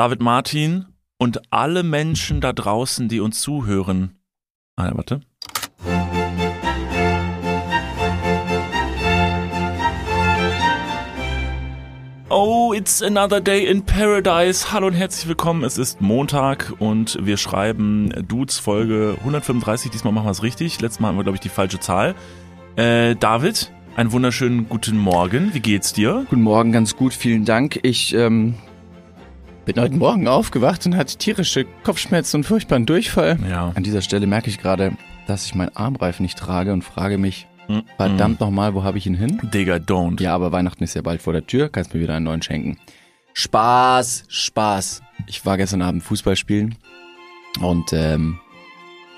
David Martin und alle Menschen da draußen, die uns zuhören. Ah, ja, warte. Oh, it's another day in paradise. Hallo und herzlich willkommen. Es ist Montag und wir schreiben Dudes Folge 135. Diesmal machen wir es richtig. Letztes Mal haben wir, glaube ich, die falsche Zahl. Äh, David, einen wunderschönen guten Morgen. Wie geht's dir? Guten Morgen, ganz gut, vielen Dank. Ich ähm, bin heute Morgen aufgewacht und hatte tierische Kopfschmerzen und furchtbaren Durchfall. Ja. An dieser Stelle merke ich gerade, dass ich meinen Armreif nicht trage und frage mich, Mm, verdammt nochmal, wo habe ich ihn hin? Digga, don't. Ja, aber Weihnachten ist ja bald vor der Tür, kannst mir wieder einen neuen schenken. Spaß, Spaß. Ich war gestern Abend Fußball spielen und ähm,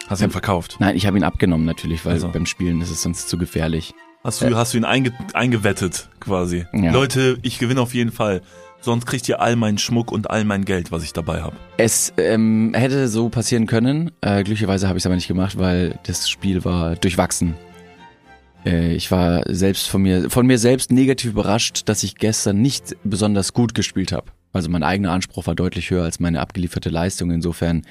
Hast du ihn verkauft? nein, ich habe ihn abgenommen natürlich, weil Also. beim Spielen ist es sonst zu gefährlich. Hast du, hast du ihn einge eingewettet, quasi? Ja. Leute, ich gewinne auf jeden Fall. Sonst kriegt ihr all meinen Schmuck und all mein Geld, was ich dabei habe. Es ähm, hätte so passieren können. Äh, glücklicherweise habe ich es aber nicht gemacht, weil das Spiel war durchwachsen. Äh, ich war selbst von mir, von mir selbst negativ überrascht, dass ich gestern nicht besonders gut gespielt habe. Also mein eigener Anspruch war deutlich höher als meine abgelieferte Leistung. Insofern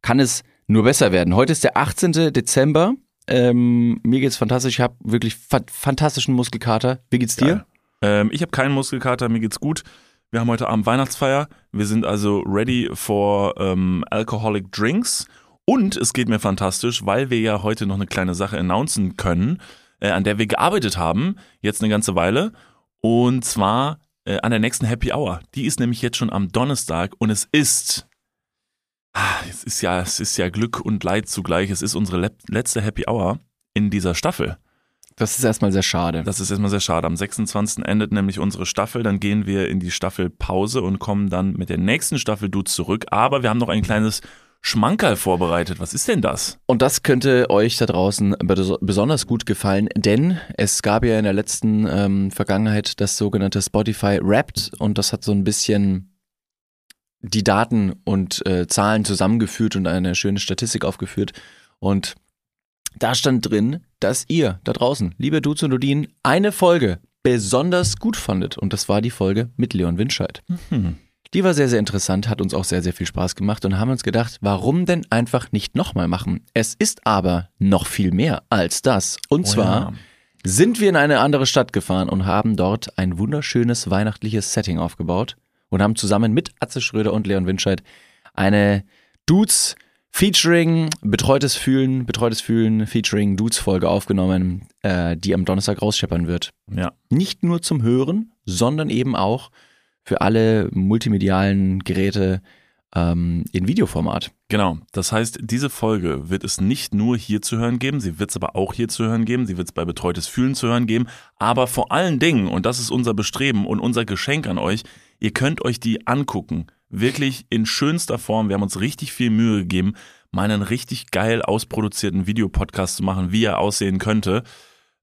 kann es nur besser werden. Heute ist der 18. Dezember. Ähm, mir geht's fantastisch. Ich habe wirklich fa fantastischen Muskelkater. Wie geht's dir? Ähm, ich habe keinen Muskelkater, mir geht's gut. Wir haben heute Abend Weihnachtsfeier. Wir sind also ready for ähm, alcoholic drinks. Und es geht mir fantastisch, weil wir ja heute noch eine kleine Sache announcen können, äh, an der wir gearbeitet haben, jetzt eine ganze Weile. Und zwar äh, an der nächsten Happy Hour. Die ist nämlich jetzt schon am Donnerstag und es ist. Ah, Es ist ja, es ist ja Glück und Leid zugleich. Es ist unsere le letzte Happy Hour in dieser Staffel. Das ist erstmal sehr schade. Das ist erstmal sehr schade. Am 26. endet nämlich unsere Staffel. Dann gehen wir in die Staffelpause und kommen dann mit der nächsten Staffel Du zurück. Aber wir haben noch ein kleines Schmankerl vorbereitet. Was ist denn das? Und das könnte euch da draußen bes- besonders gut gefallen, denn es gab ja in der letzten ähm, Vergangenheit das sogenannte Spotify Wrapped und das hat so ein bisschen die Daten und äh, Zahlen zusammengeführt und eine schöne Statistik aufgeführt. Und da stand drin, dass ihr da draußen, liebe Dudes und Dudin, eine Folge besonders gut fandet. Und das war die Folge mit Leon Winscheid. Hm. Die war sehr, sehr interessant, hat uns auch sehr, sehr viel Spaß gemacht und haben uns gedacht, warum denn einfach nicht nochmal machen? Es ist aber noch viel mehr als das. Und Oh zwar ja. sind wir in eine andere Stadt gefahren und haben dort ein wunderschönes weihnachtliches Setting aufgebaut und haben zusammen mit Atze Schröder und Leon Winscheid eine Dudes Featuring Betreutes Fühlen, Betreutes Fühlen Featuring Dudes Folge aufgenommen, äh, die am Donnerstag rausscheppern wird Ja. nicht nur zum Hören, sondern eben auch für alle multimedialen Geräte ähm, in Videoformat. Genau. Das heißt, diese Folge wird es nicht nur hier zu hören geben, sie wird es aber auch hier zu hören geben, sie wird es bei Betreutes Fühlen zu hören geben, aber vor allen Dingen, und das ist unser Bestreben und unser Geschenk an euch, ihr könnt euch die angucken. Wirklich in schönster Form. Wir haben uns richtig viel Mühe gegeben, mal einen richtig geil ausproduzierten Videopodcast zu machen, wie er aussehen könnte.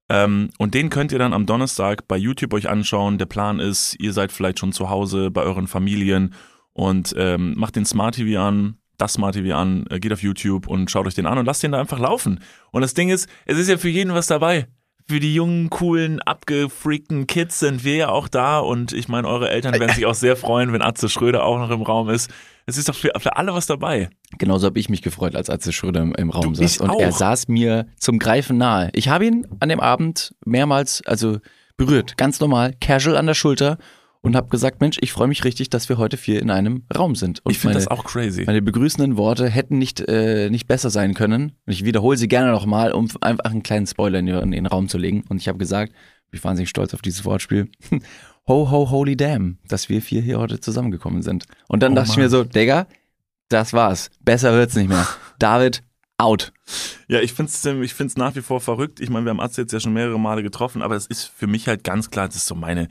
Ähm, und den könnt ihr dann am Donnerstag bei YouTube euch anschauen. Der Plan ist, ihr seid vielleicht schon zu Hause bei euren Familien und ähm, macht den Smart TV an, das Smart TV an, äh, geht auf YouTube und schaut euch den an und lasst den da einfach laufen. Und das Ding ist, es ist ja für jeden was dabei. Für die jungen, coolen, abgefreakten Kids sind wir ja auch da und ich meine, eure Eltern werden sich auch sehr freuen, wenn Atze Schröder auch noch im Raum ist. Es ist doch für, für alle was dabei. Genauso habe ich mich gefreut, als Atze Schröder im, im Raum Du, saß. Und auch. er saß mir zum Greifen nahe. Ich habe ihn an dem Abend mehrmals, also berührt, ganz normal, casual an der Schulter und habe gesagt, Mensch, ich freue mich richtig, dass wir heute vier in einem Raum sind. Und Ich finde das auch crazy. Meine begrüßenden Worte hätten nicht, äh, nicht besser sein können. Und ich wiederhole sie gerne nochmal, um einfach einen kleinen Spoiler in, in den Raum zu legen. Und ich habe gesagt, ich bin wahnsinnig stolz auf dieses Wortspiel. Ho, ho, holy damn, dass wir vier hier heute zusammengekommen sind. Und dann Oh dachte ich Mann. mir so, Digga, das war's. Besser wird's nicht mehr. David, out. Ja, ich find's, ich find's nach wie vor verrückt. Ich meine, wir haben Atze jetzt ja schon mehrere Male getroffen, aber es ist für mich halt ganz klar, das ist so meine,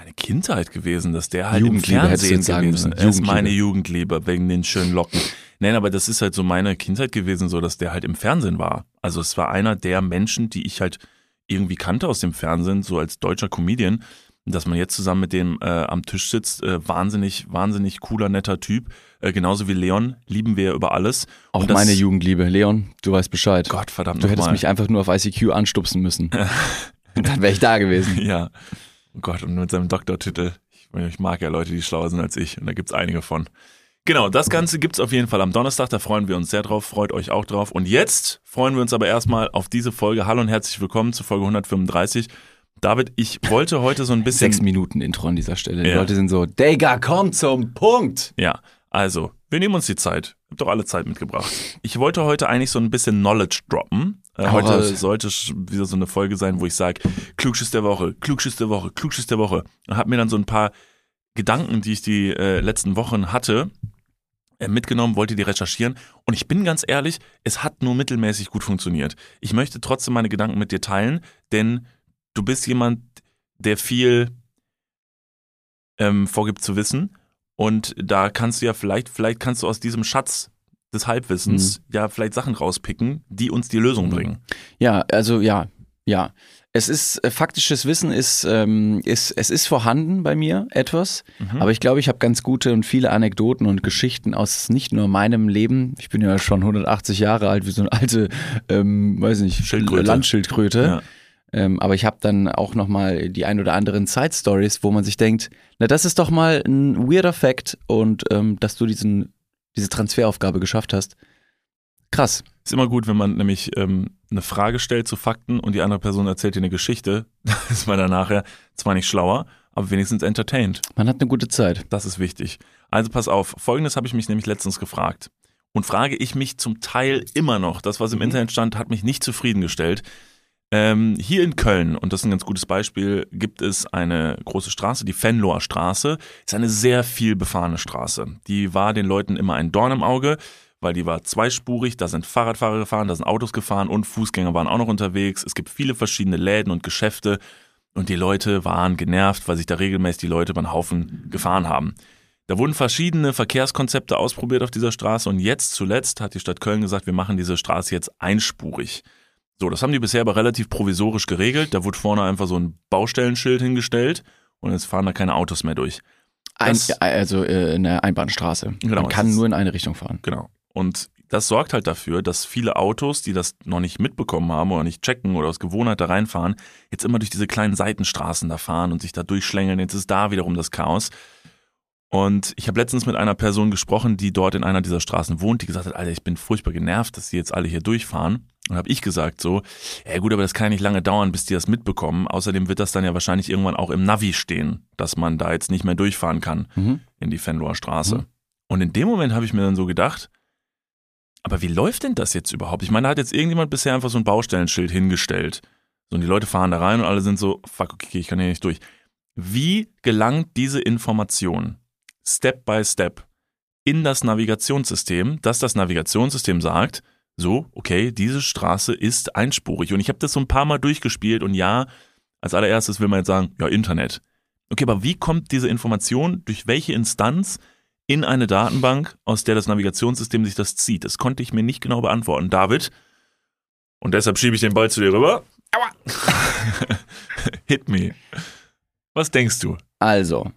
meine Kindheit gewesen, dass der halt im Fernsehen sagen gewesen ist. Jugendliebe. meine Jugendliebe wegen den schönen Locken. Nein, aber das ist halt so meine Kindheit gewesen, so dass der halt im Fernsehen war. Also es war einer der Menschen, die ich halt irgendwie kannte aus dem Fernsehen, so als deutscher Comedian. Dass man jetzt zusammen mit dem äh, am Tisch sitzt, äh, wahnsinnig, wahnsinnig cooler, netter Typ. Äh, genauso wie Leon, lieben wir über alles. Auch das- meine Jugendliebe. Leon, du weißt Bescheid. Gott verdammt du hättest nochmal. mich einfach nur auf ICQ anstupsen müssen. Und dann wäre ich da gewesen. Ja. Oh Gott, und mit seinem Doktortitel. Ich, ich mag ja Leute, die schlauer sind als ich. Und da gibt's einige von. Genau, das Ganze gibt's auf jeden Fall am Donnerstag, da freuen wir uns sehr drauf, freut euch auch drauf. Und jetzt freuen wir uns aber erstmal auf diese Folge. Hallo und herzlich willkommen zu Folge 135. David, ich wollte heute so ein bisschen. Sechs Minuten Intro an dieser Stelle. Die Ja. Leute sind so, Digga, komm zum Punkt. Ja, also, wir nehmen uns die Zeit. Ich hab doch alle Zeit mitgebracht. Ich wollte heute eigentlich so ein bisschen Knowledge droppen. Äh, heute raus. sollte wieder so eine Folge sein, wo ich sage, Klugschiss der Woche, Klugschiss der Woche, Klugschiss der Woche. Und habe mir dann so ein paar Gedanken, die ich die äh, letzten Wochen hatte, äh, mitgenommen, wollte die recherchieren. Und ich bin ganz ehrlich, es hat nur mittelmäßig gut funktioniert. Ich möchte trotzdem meine Gedanken mit dir teilen, denn du bist jemand, der viel ähm, vorgibt zu wissen. Und da kannst du ja vielleicht, vielleicht kannst du aus diesem Schatz des Halbwissens ja vielleicht Sachen rauspicken, die uns die Lösung Mhm. bringen. Ja, also ja, ja. Es ist, äh, faktisches Wissen ist, ähm, ist, es ist vorhanden bei mir etwas, Mhm. aber ich glaube, ich habe ganz gute und viele Anekdoten und Geschichten aus nicht nur meinem Leben. Ich bin ja schon 180 Jahre alt, wie so eine alte, ähm, weiß nicht, Schildkröte. Landschildkröte. Ja. Ähm, aber ich habe dann auch nochmal die ein oder anderen Side-Stories, wo man sich denkt, na, das ist doch mal ein weirder Fact und ähm, dass du diesen, diese Transferaufgabe geschafft hast. Krass. Ist immer gut, wenn man nämlich ähm, eine Frage stellt zu Fakten und die andere Person erzählt dir eine Geschichte. Da ist man dann nachher zwar nicht schlauer, aber wenigstens entertained. Man hat eine gute Zeit. Das ist wichtig. Also pass auf, folgendes habe ich mich nämlich letztens gefragt. Und frage ich mich zum Teil immer noch. Das, was im Mhm. Internet stand, hat mich nicht zufriedengestellt. Ähm, hier in Köln, und das ist ein ganz gutes Beispiel, gibt es eine große Straße, die Venloer Straße. Ist eine sehr viel befahrene Straße. Die war den Leuten immer ein Dorn im Auge, weil die war zweispurig, da sind Fahrradfahrer gefahren, da sind Autos gefahren und Fußgänger waren auch noch unterwegs. Es gibt viele verschiedene Läden und Geschäfte und die Leute waren genervt, weil sich da regelmäßig die Leute beim Haufen gefahren haben. Da wurden verschiedene Verkehrskonzepte ausprobiert auf dieser Straße und jetzt zuletzt hat die Stadt Köln gesagt, wir machen diese Straße jetzt einspurig. So, das haben die bisher aber relativ provisorisch geregelt. Da wurde vorne einfach so ein Baustellenschild hingestellt und jetzt fahren da keine Autos mehr durch. Ein, also äh, eine Einbahnstraße. Genau, Man kann nur in eine Richtung fahren. Genau. Und das sorgt halt dafür, dass viele Autos, die das noch nicht mitbekommen haben oder nicht checken oder aus Gewohnheit da reinfahren, jetzt immer durch diese kleinen Seitenstraßen da fahren und sich da durchschlängeln. Jetzt ist da wiederum das Chaos. Und ich habe letztens mit einer Person gesprochen, die dort in einer dieser Straßen wohnt, die gesagt hat, Alter, ich bin furchtbar genervt, dass die jetzt alle hier durchfahren. Und habe ich gesagt so, ja gut, aber das kann ja nicht lange dauern, bis die das mitbekommen. Außerdem wird das dann ja wahrscheinlich irgendwann auch im Navi stehen, dass man da jetzt nicht mehr durchfahren kann Mhm. in die Venloer Straße. Mhm. Und in dem Moment habe ich mir dann so gedacht, aber wie läuft denn das jetzt überhaupt? Ich meine, da hat jetzt irgendjemand bisher einfach so ein Baustellenschild hingestellt. So, und die Leute fahren da rein und alle sind so, fuck, okay, ich kann hier nicht durch. Wie gelangt diese Information Step by Step in das Navigationssystem, dass das Navigationssystem sagt, so, okay, diese Straße ist einspurig. Und ich habe das so ein paar Mal durchgespielt und ja, als allererstes will man jetzt sagen, ja, Internet. Okay, aber wie kommt diese Information durch welche Instanz in eine Datenbank, aus der das Navigationssystem sich das zieht? Das konnte ich mir nicht genau beantworten. David, und deshalb schiebe ich den Ball zu dir rüber. Aua! Hit me. Was denkst du? Also,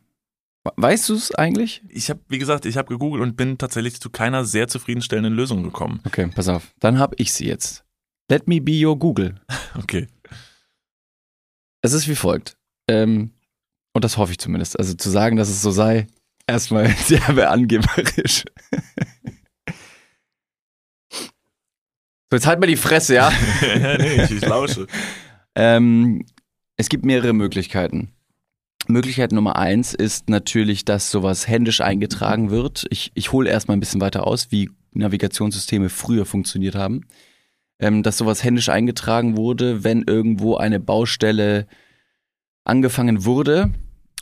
weißt du es eigentlich? Ich habe, wie gesagt, ich habe gegoogelt und bin tatsächlich zu keiner sehr zufriedenstellenden Lösung gekommen. Okay, pass auf. Dann habe ich sie jetzt. Let me be your Google. Okay. Es ist wie folgt. Ähm, und das hoffe ich zumindest. Also zu sagen, dass es so sei, erstmal sehr angeberisch. So, jetzt halt mal die Fresse, ja? ja, nee, ich, ich lausche. Ähm, es gibt mehrere Möglichkeiten. Möglichkeit Nummer eins ist natürlich, dass sowas händisch eingetragen wird. Ich, ich hole erstmal ein bisschen weiter aus, wie Navigationssysteme früher funktioniert haben. Ähm, dass sowas händisch eingetragen wurde, wenn irgendwo eine Baustelle angefangen wurde.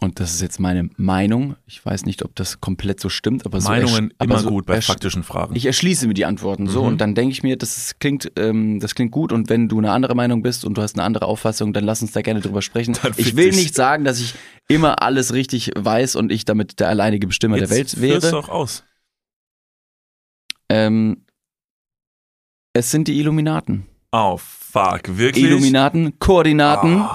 Und das ist jetzt meine Meinung. Ich weiß nicht, ob das komplett so stimmt, aber so Meinungen aber immer so gut bei faktischen Fragen. ich erschließe mir die Antworten so Mhm. und dann denke ich mir, das ist, klingt, ähm, das klingt gut und wenn du eine andere Meinung bist und du hast eine andere Auffassung, dann lass uns da gerne drüber sprechen. Dann Ich will dich. nicht sagen, dass ich immer alles richtig weiß und ich damit der alleinige Bestimmer Jetzt der Welt wäre. doch aus. Ähm, es sind die Illuminaten. Oh, fuck, wirklich? Illuminaten, Koordinaten, Oh,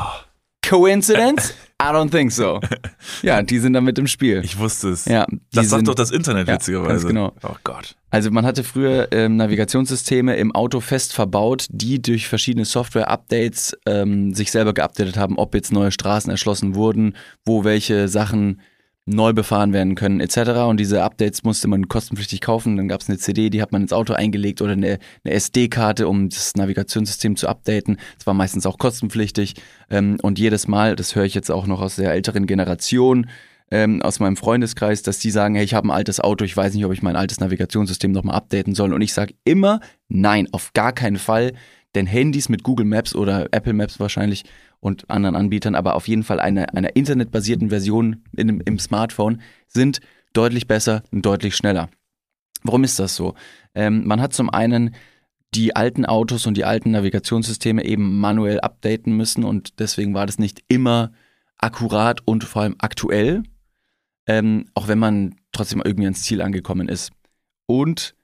Coincidence? I don't think so. Ja, die sind damit im Spiel. ich wusste es. ja, das sagt sind, doch das Internet Ja, witzigerweise. genau. Oh Gott. Also man hatte früher ähm, Navigationssysteme im Auto fest verbaut, die durch verschiedene Software-Updates ähm, sich selber geupdatet haben, ob jetzt neue Straßen erschlossen wurden, wo welche Sachen neu befahren werden können etc. Und diese Updates musste man kostenpflichtig kaufen. Dann gab es eine CD, die hat man ins Auto eingelegt oder eine, eine SD-Karte, um das Navigationssystem zu updaten. Das war meistens auch kostenpflichtig. Ähm, und jedes Mal, das höre ich jetzt auch noch aus der älteren Generation, ähm, aus meinem Freundeskreis, dass die sagen, hey, ich habe ein altes Auto, ich weiß nicht, ob ich mein altes Navigationssystem nochmal updaten soll. Und ich sage immer, nein, auf gar keinen Fall. Denn Handys mit Google Maps oder Apple Maps wahrscheinlich und anderen Anbietern, aber auf jeden Fall eine, einer internetbasierten Version in, im Smartphone sind deutlich besser und deutlich schneller. Warum ist das so? Ähm, man hat zum einen die alten Autos und die alten Navigationssysteme eben manuell updaten müssen und deswegen war das nicht immer akkurat und vor allem aktuell, ähm, auch wenn man trotzdem irgendwie ans Ziel angekommen ist. Und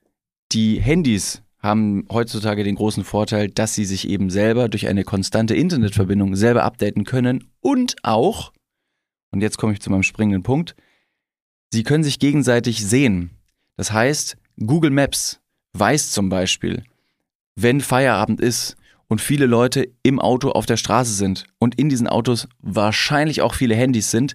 die Handys haben heutzutage den großen Vorteil, dass sie sich eben selber durch eine konstante Internetverbindung selber updaten können und auch, und jetzt komme ich zu meinem springenden Punkt, sie können sich gegenseitig sehen. Das heißt, Google Maps weiß zum Beispiel, wenn Feierabend ist und viele Leute im Auto auf der Straße sind und in diesen Autos wahrscheinlich auch viele Handys sind,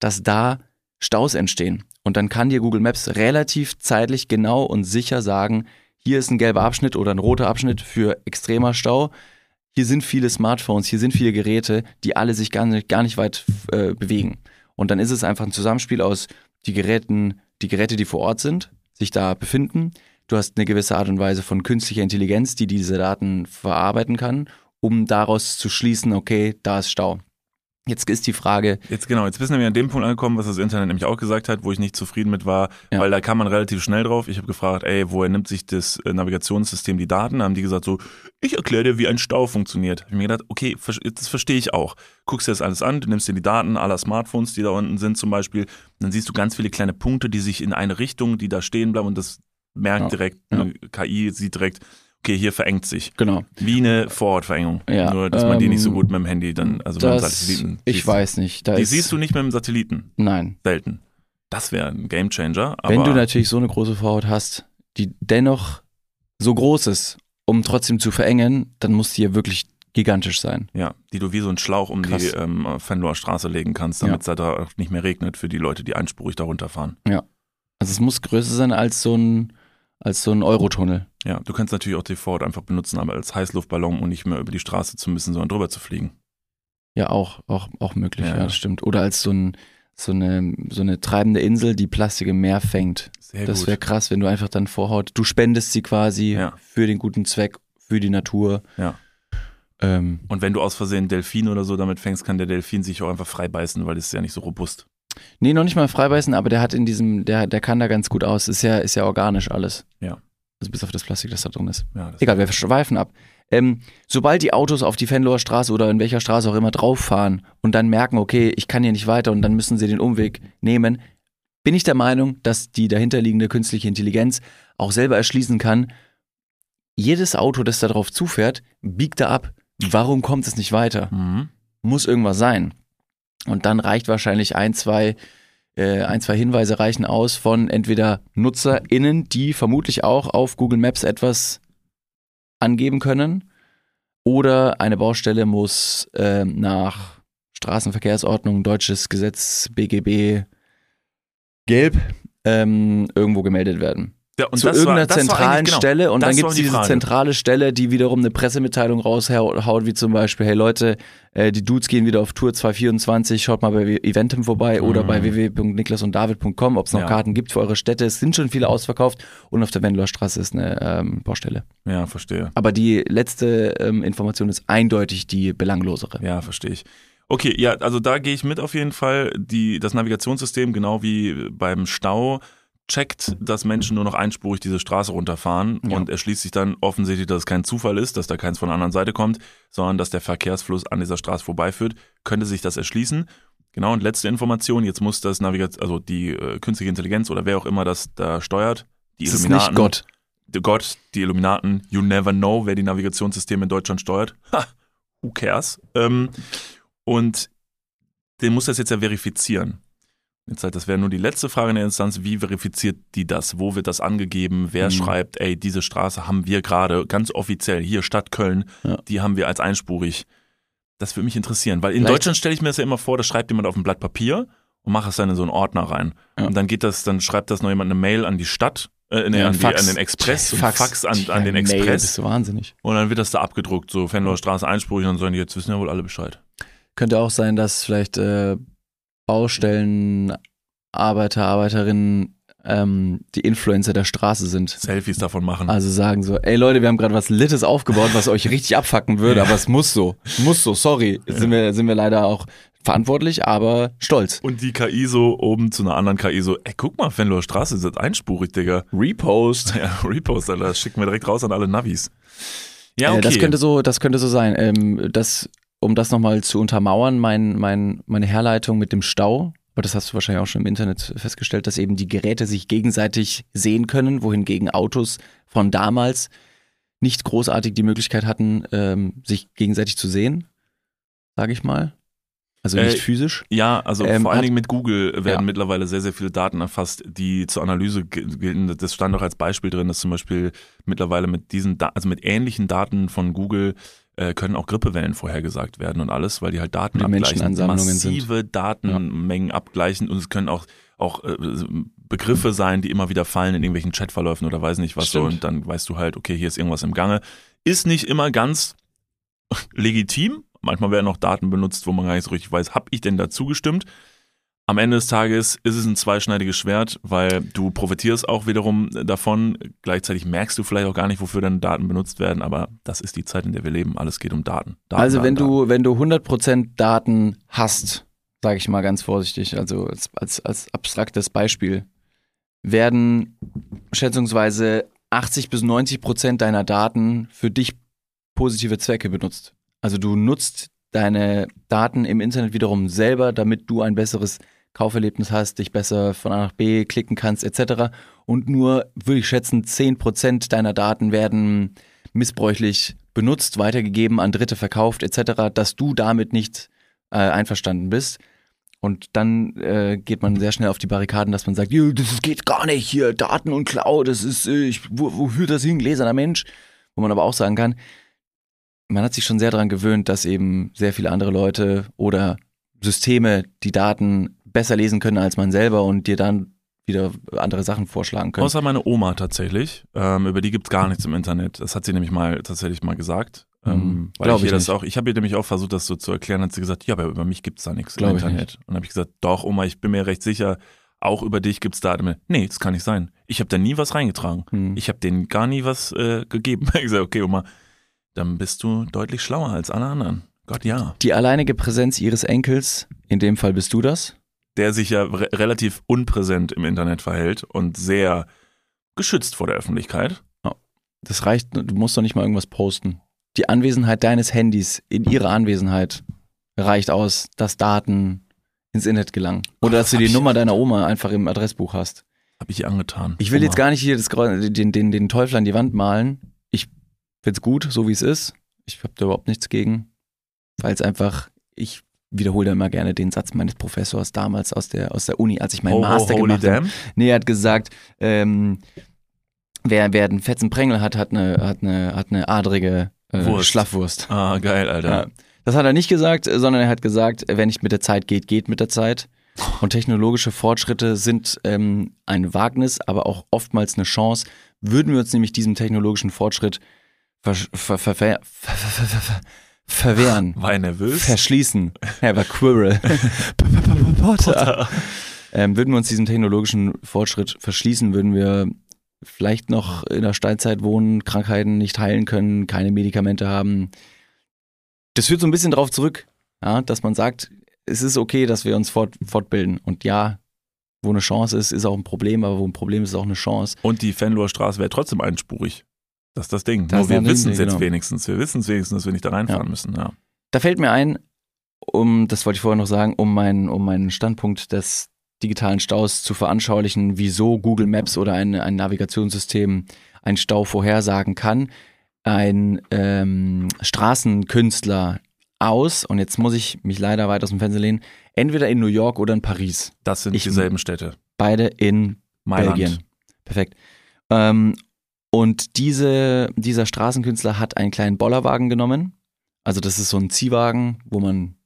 dass da Staus entstehen. Und dann kann dir Google Maps relativ zeitlich genau und sicher sagen, hier ist ein gelber Abschnitt oder ein roter Abschnitt für extremer Stau. Hier sind viele Smartphones, hier sind viele Geräte, die alle sich gar nicht, gar nicht weit äh, bewegen. Und dann ist es einfach ein Zusammenspiel aus die Geräten, die Geräte, die vor Ort sind, sich da befinden. Du hast eine gewisse Art und Weise von künstlicher Intelligenz, die diese Daten verarbeiten kann, um daraus zu schließen, okay, da ist Stau. Jetzt ist die Frage. Jetzt genau, jetzt sind wir an dem Punkt angekommen, was das Internet nämlich auch gesagt hat, wo ich nicht zufrieden mit war, ja. weil da kam man relativ schnell drauf. Ich habe gefragt, ey, woher nimmt sich das äh, Navigationssystem die Daten? Da haben die gesagt so, ich erkläre dir, wie ein Stau funktioniert. Hab ich mir gedacht, okay, das verstehe ich auch. Guckst dir das alles an, du nimmst dir die Daten aller Smartphones, die da unten sind zum Beispiel, dann siehst du ganz viele kleine Punkte, die sich in eine Richtung, die da stehen bleiben und das merkt ja. direkt, ja. KI sieht direkt, okay, hier verengt sich. Genau. Wie eine Vorortverengung. Ja, Nur, dass man die nicht so ähm, gut mit dem Handy dann, also das, mit dem Satelliten. Ich siehst. weiß nicht. die siehst du nicht mit dem Satelliten. Nein. Selten. Das wäre ein Gamechanger. Wenn du natürlich so eine große Vorhaut hast, die dennoch so groß ist, um trotzdem zu verengen, dann muss die ja wirklich gigantisch sein. Ja, die du wie so einen Schlauch um Krass. die ähm, Fenloer Straße legen kannst, damit es ja. da auch nicht mehr regnet für die Leute, die einspurig da runterfahren. Ja. Also es muss größer sein als so ein als so ein Eurotunnel. Ja, du kannst natürlich auch die Ford einfach benutzen, aber als Heißluftballon und nicht mehr über die Straße zu müssen, sondern drüber zu fliegen. Ja, auch, auch, auch möglich, ja, ja das stimmt. Oder als so, ein, so, eine, so eine treibende Insel, die Plastik im Meer fängt. Sehr das wäre krass, wenn du einfach dann vorhaut, du spendest sie quasi ja. für den guten Zweck, für die Natur. Ja. Ähm, und wenn du aus Versehen Delfin oder so damit fängst, kann der Delfin sich auch einfach frei beißen, weil es ist ja nicht so robust. Nee, noch nicht mal freibeißen, aber der hat in diesem, der, der kann da ganz gut aus. Ist ja, ist ja organisch alles. Ja. Also bis auf das Plastik, das da drin ist. Ja, Egal, wir schweifen ab. Ähm, sobald die Autos auf die Fenloher Straße oder in welcher Straße auch immer drauf fahren und dann merken, okay, ich kann hier nicht weiter und dann müssen sie den Umweg nehmen, bin ich der Meinung, dass die dahinterliegende künstliche Intelligenz auch selber erschließen kann, jedes Auto, das da drauf zufährt, biegt da ab. Warum kommt es nicht weiter? Mhm. Muss irgendwas sein. Und dann reicht wahrscheinlich ein, zwei, äh, ein, zwei Hinweise reichen aus von entweder NutzerInnen, die vermutlich auch auf Google Maps etwas angeben können, oder eine Baustelle muss äh, nach Straßenverkehrsordnung, deutsches Gesetz, BGB, gelb, ähm, irgendwo gemeldet werden. Ja, und zu irgendeiner war, zentralen genau, Stelle und dann gibt es die diese zentrale Stelle, die wiederum eine Pressemitteilung raushaut, wie zum Beispiel, hey Leute, äh, die Dudes gehen wieder auf Tour 224, schaut mal bei Eventim vorbei mhm. oder bei www.niklasunddavid.com, ob es noch ja. Karten gibt für eure Städte. Es sind schon viele ausverkauft und auf der Wendler Straße ist eine ähm, Baustelle. Ja, verstehe. Aber die letzte ähm, Information ist eindeutig die belanglosere. Ja, verstehe ich. Okay, ja, also da gehe ich mit auf jeden Fall. Die, das Navigationssystem, genau wie beim Stau, checkt, dass Menschen nur noch einspurig diese Straße runterfahren ja. und erschließt sich dann offensichtlich, dass es kein Zufall ist, dass da keins von der anderen Seite kommt, sondern dass der Verkehrsfluss an dieser Straße vorbeiführt, könnte sich das erschließen. Genau, und letzte Information, jetzt muss das Navigation, also die äh, künstliche Intelligenz oder wer auch immer das da steuert, die das Illuminaten. Ist nicht Gott. Die Gott, die Illuminaten, you never know, wer die Navigationssysteme in Deutschland steuert. Ha, who cares? Ähm, und den muss das jetzt ja verifizieren. Jetzt halt, das wäre nur die letzte Frage in der Instanz. Wie verifiziert die das? Wo wird das angegeben? Wer mhm. schreibt, ey, diese Straße haben wir gerade ganz offiziell hier Stadt Köln, ja. die haben wir als einspurig. Das würde mich interessieren, weil in Vielleicht. Deutschland stelle ich mir das ja immer vor, da schreibt jemand auf ein Blatt Papier und mach es dann in so einen Ordner rein. Ja. Und dann geht das, dann schreibt das noch jemand eine Mail an die Stadt, äh, nee, Ja, an, die, Fax. an den Express, und Fax, Fax, an, an den Mail, Express. bist du wahnsinnig. Und dann wird das da abgedruckt, so Fenloher Straße Einspruch, und dann sollen die jetzt wissen ja wohl alle Bescheid. Könnte auch sein, dass vielleicht äh, Baustellen, Arbeiter, Arbeiterinnen ähm, die Influencer der Straße sind. Selfies davon machen. Also sagen so, ey Leute, wir haben gerade was Littes aufgebaut, was euch richtig abfacken würde, Ja. aber es muss so. Muss so, sorry. Sind, wir, sind wir leider auch verantwortlich, aber stolz. Und die KI so oben zu einer anderen KI so, ey, guck mal, Fenloher Straße ist einspurig, Digga. Repost. Ja, Repost, Alter, das schicken wir direkt raus an alle Navis. Ja, Äh, okay. das könnte so, das könnte so sein. Ähm, das, um das nochmal zu untermauern, mein, mein, meine Herleitung mit dem Stau, aber das hast du wahrscheinlich auch schon im Internet festgestellt, dass eben die Geräte sich gegenseitig sehen können, wohingegen Autos von damals nicht großartig die Möglichkeit hatten, ähm, sich gegenseitig zu sehen, sage ich mal. Also nicht Äh, physisch. Ja, also Ähm, vor allen Dingen mit Google werden Ja. mittlerweile sehr, sehr viele Daten erfasst, die zur Analyse ge- gelten. Das stand auch als Beispiel drin, dass zum Beispiel mittlerweile mit diesen, Da- also mit ähnlichen Daten von Google äh, können auch Grippewellen vorhergesagt werden und alles, weil die halt Daten Die abgleichen, Menschenansammlungen sind. massive Datenmengen abgleichen und es können auch auch äh, Begriffe sein, die immer wieder fallen in irgendwelchen Chatverläufen oder weiß nicht was so Stimmt. und dann weißt du halt, okay, hier ist irgendwas im Gange. Ist nicht immer ganz legitim. Manchmal werden auch Daten benutzt, wo man gar nicht so richtig weiß, habe ich denn dazu gestimmt? Am Ende des Tages ist es ein zweischneidiges Schwert, weil du profitierst auch wiederum davon. Gleichzeitig merkst du vielleicht auch gar nicht, wofür deine Daten benutzt werden, aber das ist die Zeit, in der wir leben. Alles geht um Daten. Daten Also Daten, wenn Daten. du, wenn du 100% Daten hast, sage ich mal ganz vorsichtig, also als, als, als abstraktes Beispiel, werden schätzungsweise 80 bis 90% deiner Daten für dich positive Zwecke benutzt. Also du nutzt deine Daten im Internet wiederum selber, damit du ein besseres Kauferlebnis hast, dich besser von A nach B klicken kannst etc. Und nur, würde ich schätzen, 10% deiner Daten werden missbräuchlich benutzt, weitergegeben, an Dritte verkauft etc., dass du damit nicht äh, einverstanden bist. Und dann äh, geht man sehr schnell auf die Barrikaden, dass man sagt, "Ja, das geht gar nicht hier, Daten und Cloud, das ist, äh, ich, wo, wo führt das hin, gläserner Mensch? Wo man aber auch sagen kann, man hat sich schon sehr daran gewöhnt, dass eben sehr viele andere Leute oder Systeme die Daten besser lesen können als man selber und dir dann wieder andere Sachen vorschlagen können. Außer meine Oma tatsächlich. Ähm, über die gibt's gar nichts im Internet. Das hat sie nämlich mal tatsächlich mal gesagt. Mhm. Ähm, weil ich ihr ich das auch, ich habe ihr nämlich auch versucht, das so zu erklären, hat sie gesagt, ja, aber über mich gibt's da nichts im Glaub ich Internet. Und dann habe ich gesagt, doch, Oma, ich bin mir recht sicher, auch über dich gibt's Daten. Nee, das kann nicht sein. Ich habe da nie was reingetragen. Hm. Ich habe denen gar nie was äh, gegeben. Ich gesagt, okay, Oma, dann bist du deutlich schlauer als alle anderen. Gott, ja. Die alleinige Präsenz ihres Enkels, in dem Fall bist du das, Der sich ja re relativ unpräsent im Internet verhält und sehr geschützt vor der Öffentlichkeit. das reicht, du musst doch nicht mal irgendwas posten. Die Anwesenheit deines Handys in ihrer Anwesenheit reicht aus, dass Daten ins Internet gelangen. Oder dass du hab die Nummer deiner Oma einfach im Adressbuch hast. Habe ich ihr angetan. Ich will Oma. jetzt gar nicht hier das, den, den, den Teufel an die Wand malen. Ich find's gut, so wie es ist. Ich habe da überhaupt nichts gegen. Weil es einfach, ich wiederhole da immer gerne den Satz meines Professors damals aus der, aus der Uni, als ich meinen oh, Master oh, gemacht habe. Nee, er hat gesagt, ähm, wer, wer einen fetzen Prängel hat, hat eine, hat eine, hat eine adrige äh, Schlafwurst. Ah, geil, Alter. Ja. Das hat er nicht gesagt, sondern er hat gesagt, wenn nicht mit der Zeit geht, geht mit der Zeit. Und technologische Fortschritte sind ähm, ein Wagnis, aber auch oftmals eine Chance. Würden wir uns nämlich diesem technologischen Fortschritt ver ver ver ver ver ver ver verwehren, War er nervös? verschließen, er war Quirrell, Potter. Ähm, würden wir uns diesem technologischen Fortschritt verschließen, würden wir vielleicht noch in der Steinzeit wohnen, Krankheiten nicht heilen können, keine Medikamente haben. Das führt so ein bisschen darauf zurück, ja, dass man sagt, es ist okay, dass wir uns fort, fortbilden. Und ja, wo eine Chance ist, ist auch ein Problem, aber wo ein Problem ist, ist auch eine Chance. Und die Fenloher Straße wäre trotzdem einspurig. Das ist das Ding. Das Nur wir wissen es jetzt genau. wenigstens. Wir wissen es wenigstens, dass wir nicht da reinfahren Ja. müssen. Ja. Da fällt mir ein, um, das wollte ich vorher noch sagen, um meinen, um meinen Standpunkt des digitalen Staus zu veranschaulichen, wieso Google Maps oder ein, ein Navigationssystem einen Stau vorhersagen kann. Ein ähm, Straßenkünstler aus, und jetzt muss ich mich leider weit aus dem Fenster lehnen, entweder in New York oder in Paris. Das sind Ich- dieselben Städte. Beide in Mailand. Belgien. Perfekt. Ähm, und diese, dieser Straßenkünstler hat einen kleinen Bollerwagen genommen. Also das ist so ein Ziehwagen, wo man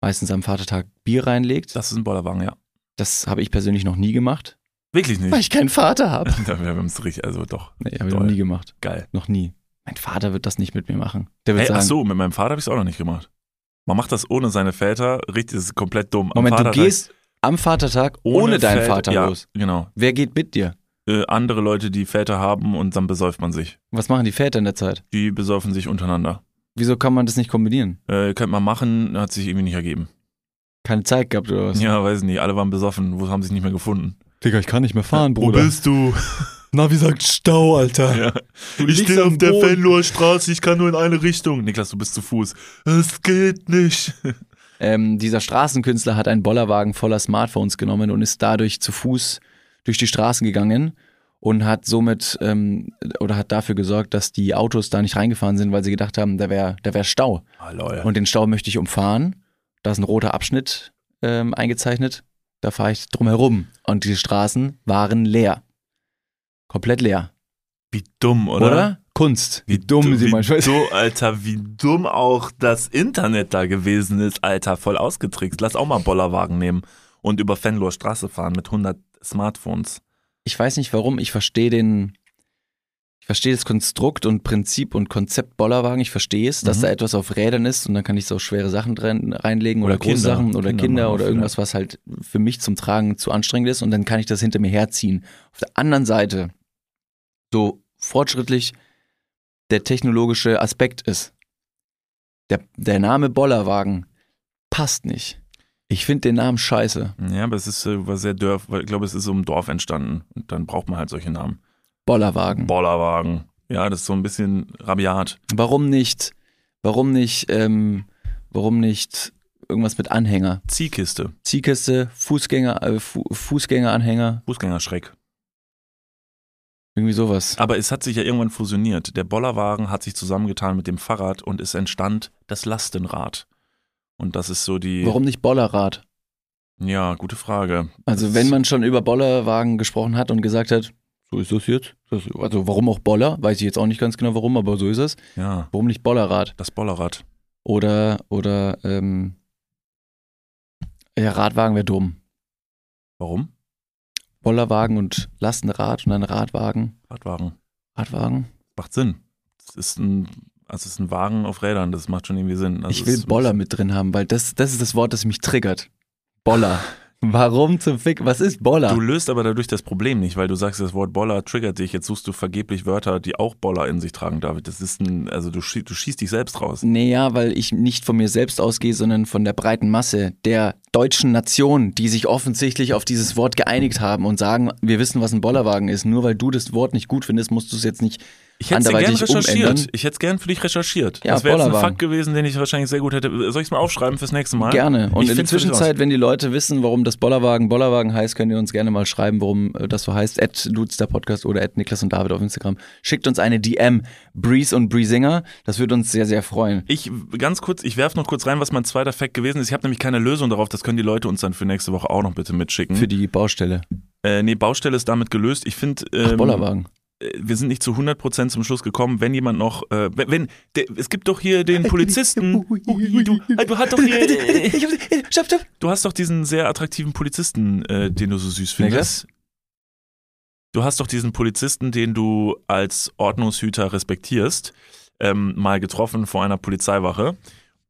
meistens am Vatertag Bier reinlegt. Das ist ein Bollerwagen, ja. Das habe ich persönlich noch nie gemacht, Wirklich nicht. weil ich keinen Vater habe. Da wäre es richtig, also doch, Nee, habe ich noch nie gemacht. geil. Noch nie. Mein Vater wird das nicht mit mir machen. Der wird Hey, ach sagen, so, mit meinem Vater habe ich es auch noch nicht gemacht. Man macht das ohne seine Väter, richtig, das ist komplett dumm. Am Moment, du Vatertag gehst am Vatertag ohne, deinen Väter- Vater ja, los. Genau. Wer geht mit dir? Äh, andere Leute, die Väter haben und dann besäuft man sich. Was machen die Väter in der Zeit? Die besäufen sich untereinander. Wieso kann man das nicht kombinieren? Äh, könnte man machen, hat sich irgendwie nicht ergeben. Keine Zeit gehabt oder was? Ja, weiß nicht, alle waren besoffen, wo haben sich nicht mehr gefunden. Digga, ich kann nicht mehr fahren, Wo bist du? Na, wie sagt Stau, Alter? Ja. Ich stehe auf der Boden. Fenloher Straße, ich kann nur in eine Richtung. Niklas, du bist zu Fuß. Es geht nicht. Ähm, dieser Straßenkünstler hat einen Bollerwagen voller Smartphones genommen und ist dadurch zu Fuß durch die Straßen gegangen und hat somit ähm, oder hat dafür gesorgt, dass die Autos da nicht reingefahren sind, weil sie gedacht haben, da wäre da wär Stau. Lol. Und den Stau möchte ich umfahren. Da ist ein roter Abschnitt ähm, eingezeichnet. Da fahre ich drum herum. Und die Straßen waren leer. Komplett leer. Wie dumm, oder? Oder? Kunst. Wie dumm sie wie manchmal du, Alter, wie dumm auch das Internet da gewesen ist, Alter, voll ausgetrickst. Lass auch mal Bollerwagen nehmen und über Fenloher Straße fahren mit 100 Smartphones. Ich weiß nicht warum. Ich verstehe den. Ich verstehe das Konstrukt und Prinzip und Konzept Bollerwagen. Ich verstehe es, dass Mhm. da etwas auf Rädern ist und dann kann ich so schwere Sachen drin, reinlegen oder, Oder große Kinder. Sachen oder Kinder Kinder, oder irgendwas, was halt für mich zum Tragen zu anstrengend ist und dann kann ich das hinter mir herziehen. Auf der anderen Seite, so fortschrittlich der technologische Aspekt ist, der, der Name Bollerwagen passt nicht. Ich finde den Namen scheiße. Ja, aber es ist äh, war sehr Dörf, weil ich glaube, es ist so im Dorf entstanden und dann braucht man halt solche Namen. Bollerwagen. Bollerwagen. Ja, das ist so ein bisschen rabiat. Warum nicht, warum nicht, ähm, warum nicht irgendwas mit Anhänger? Ziehkiste, Ziehkiste, Fußgänger, äh, Fu Fußgängeranhänger, Fußgängerschreck. irgendwie sowas. Aber es hat sich ja irgendwann fusioniert. Der Bollerwagen hat sich zusammengetan mit dem Fahrrad und es entstand das Lastenrad. Und das ist so die. Warum nicht Bollerrad? Ja, gute Frage. Also wenn man schon über Bollerwagen gesprochen hat und gesagt hat, so ist das jetzt. Das, also warum auch Boller? Weiß ich jetzt auch nicht ganz genau warum, aber so ist es. Ja, Warum nicht Bollerrad? das Bollerrad. Oder, oder, ähm, ja, Radwagen wäre dumm. Warum? Bollerwagen und Lastenrad und dann Radwagen. Radwagen. Radwagen? Macht Sinn. Es ist ein, also es ist ein Wagen auf Rädern, das macht schon irgendwie Sinn. Also ich will Boller mit drin haben, weil das, das ist das Wort, das mich triggert. Boller. Warum zum Fick? Was ist Boller? Du löst aber dadurch das Problem nicht, weil du sagst, das Wort Boller triggert dich. Jetzt suchst du vergeblich Wörter, die auch Boller in sich tragen, David. Das ist ein, also du, schie du schießt dich selbst raus. Nee, ja, weil ich nicht von mir selbst ausgehe, sondern von der breiten Masse der deutschen Nation, die sich offensichtlich auf dieses Wort geeinigt haben und sagen, wir wissen, was ein Bollerwagen ist. Nur weil du das Wort nicht gut findest, musst du es jetzt nicht Ich hätte gern anderweitig recherchiert. umändern. Ich hätte es gern für dich recherchiert. Ja, das wäre jetzt ein. Fakt gewesen, den ich wahrscheinlich sehr gut hätte. Soll ich es mal aufschreiben fürs nächste Mal? Gerne. Und Ich in der Zwischenzeit, wenn die Leute wissen, warum das Bollerwagen Bollerwagen heißt, könnt ihr uns gerne mal schreiben, warum äh, das so heißt. At Lutz der Podcast oder at Niklas und David auf Instagram. Schickt uns eine DM, Breeze und Breezinger. Das würde uns sehr, sehr freuen. Ich ganz kurz, ich werfe noch kurz rein, was mein zweiter Fact gewesen ist. Ich habe nämlich keine Lösung darauf. Das können die Leute uns dann für nächste Woche auch noch bitte mitschicken. Für die Baustelle. äh, nee, Baustelle ist damit gelöst. Ich finde, Ach, ähm, Bollerwagen. Äh, wir sind nicht zu 100% zum Schluss gekommen. Wenn jemand noch, äh, wenn, wenn der, es gibt doch hier den Polizisten. Du, äh, du hast doch hier, Stopp, stopp. du hast doch diesen sehr attraktiven Polizisten, äh, den du so süß findest. Du hast doch diesen Polizisten, den du als Ordnungshüter respektierst, ähm, mal getroffen vor einer Polizeiwache.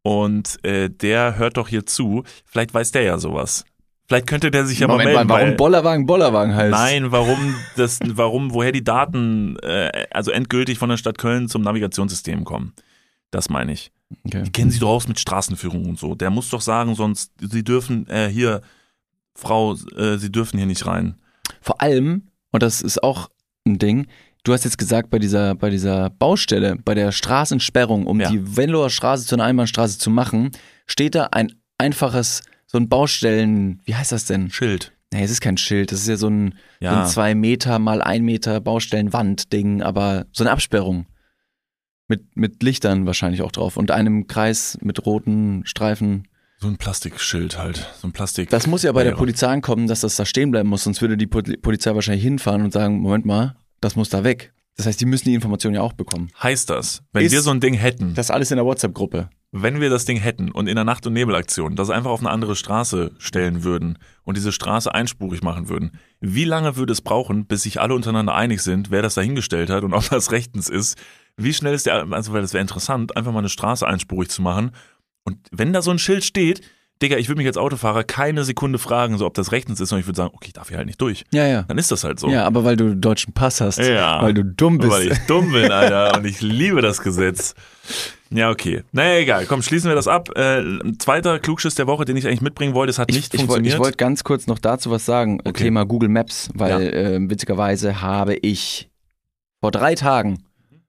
Und äh, der hört doch hier zu. Vielleicht weiß der ja sowas. Vielleicht könnte der sich ja Moment mal melden. warum weil- Bollerwagen Bollerwagen heißt? Nein, warum das, warum, woher die Daten, äh, also endgültig von der Stadt Köln zum Navigationssystem kommen. Das meine ich. Okay. Die kennen sie doch aus mit Straßenführung und so. Der muss doch sagen, sonst, sie dürfen, äh, hier, Frau, äh, sie dürfen hier nicht rein. Vor allem, und das ist auch ein Ding, du hast jetzt gesagt, bei dieser, bei dieser Baustelle, bei der Straßensperrung, um Ja. die Venloer Straße zu einer Einbahnstraße zu machen, steht da ein einfaches, so ein Baustellen, wie heißt das denn? Schild. Nee, es ist kein Schild, das ist ja so ein, so Ja. ein zwei Meter mal ein Meter Baustellenwand-Ding, aber so eine Absperrung. Mit, mit Lichtern wahrscheinlich auch drauf und einem Kreis mit roten Streifen. So ein Plastikschild halt. So ein Plastik. Das muss ja bei der. Polizei ankommen, dass das da stehen bleiben muss, sonst würde die Pol- Polizei wahrscheinlich hinfahren und sagen, Moment mal, das muss da weg. Das heißt, die müssen die Information ja auch bekommen. Heißt das, wenn Ist- wir so ein Ding hätten, Das alles in der WhatsApp-Gruppe. Wenn wir das Ding hätten und in der Nacht- und Nebelaktion das einfach auf eine andere Straße stellen würden und diese Straße einspurig machen würden, wie lange würde es brauchen, bis sich alle untereinander einig sind, wer das dahingestellt hat und ob das rechtens ist? Wie schnell ist der, also weil das wäre interessant, einfach mal eine Straße einspurig zu machen. Und wenn da so ein Schild steht, Digga, ich würde mich als Autofahrer keine Sekunde fragen, so ob das rechtens ist, sondern ich würde sagen, okay, ich darf hier halt nicht durch. Ja, ja. Dann ist das halt so. Ja, aber weil du einen deutschen Pass hast. Ja. Weil du dumm bist. Weil ich dumm bin, Alter. und ich liebe das Gesetz. Ja, okay. Naja, egal. Komm, schließen wir das ab. Äh, zweiter Klugschiss der Woche, den ich eigentlich mitbringen wollte, es hat nicht ich, ich, wollt- funktioniert. Ich wollte ganz kurz noch dazu was sagen. Okay. Thema Google Maps, weil äh, witzigerweise habe ich vor drei Tagen,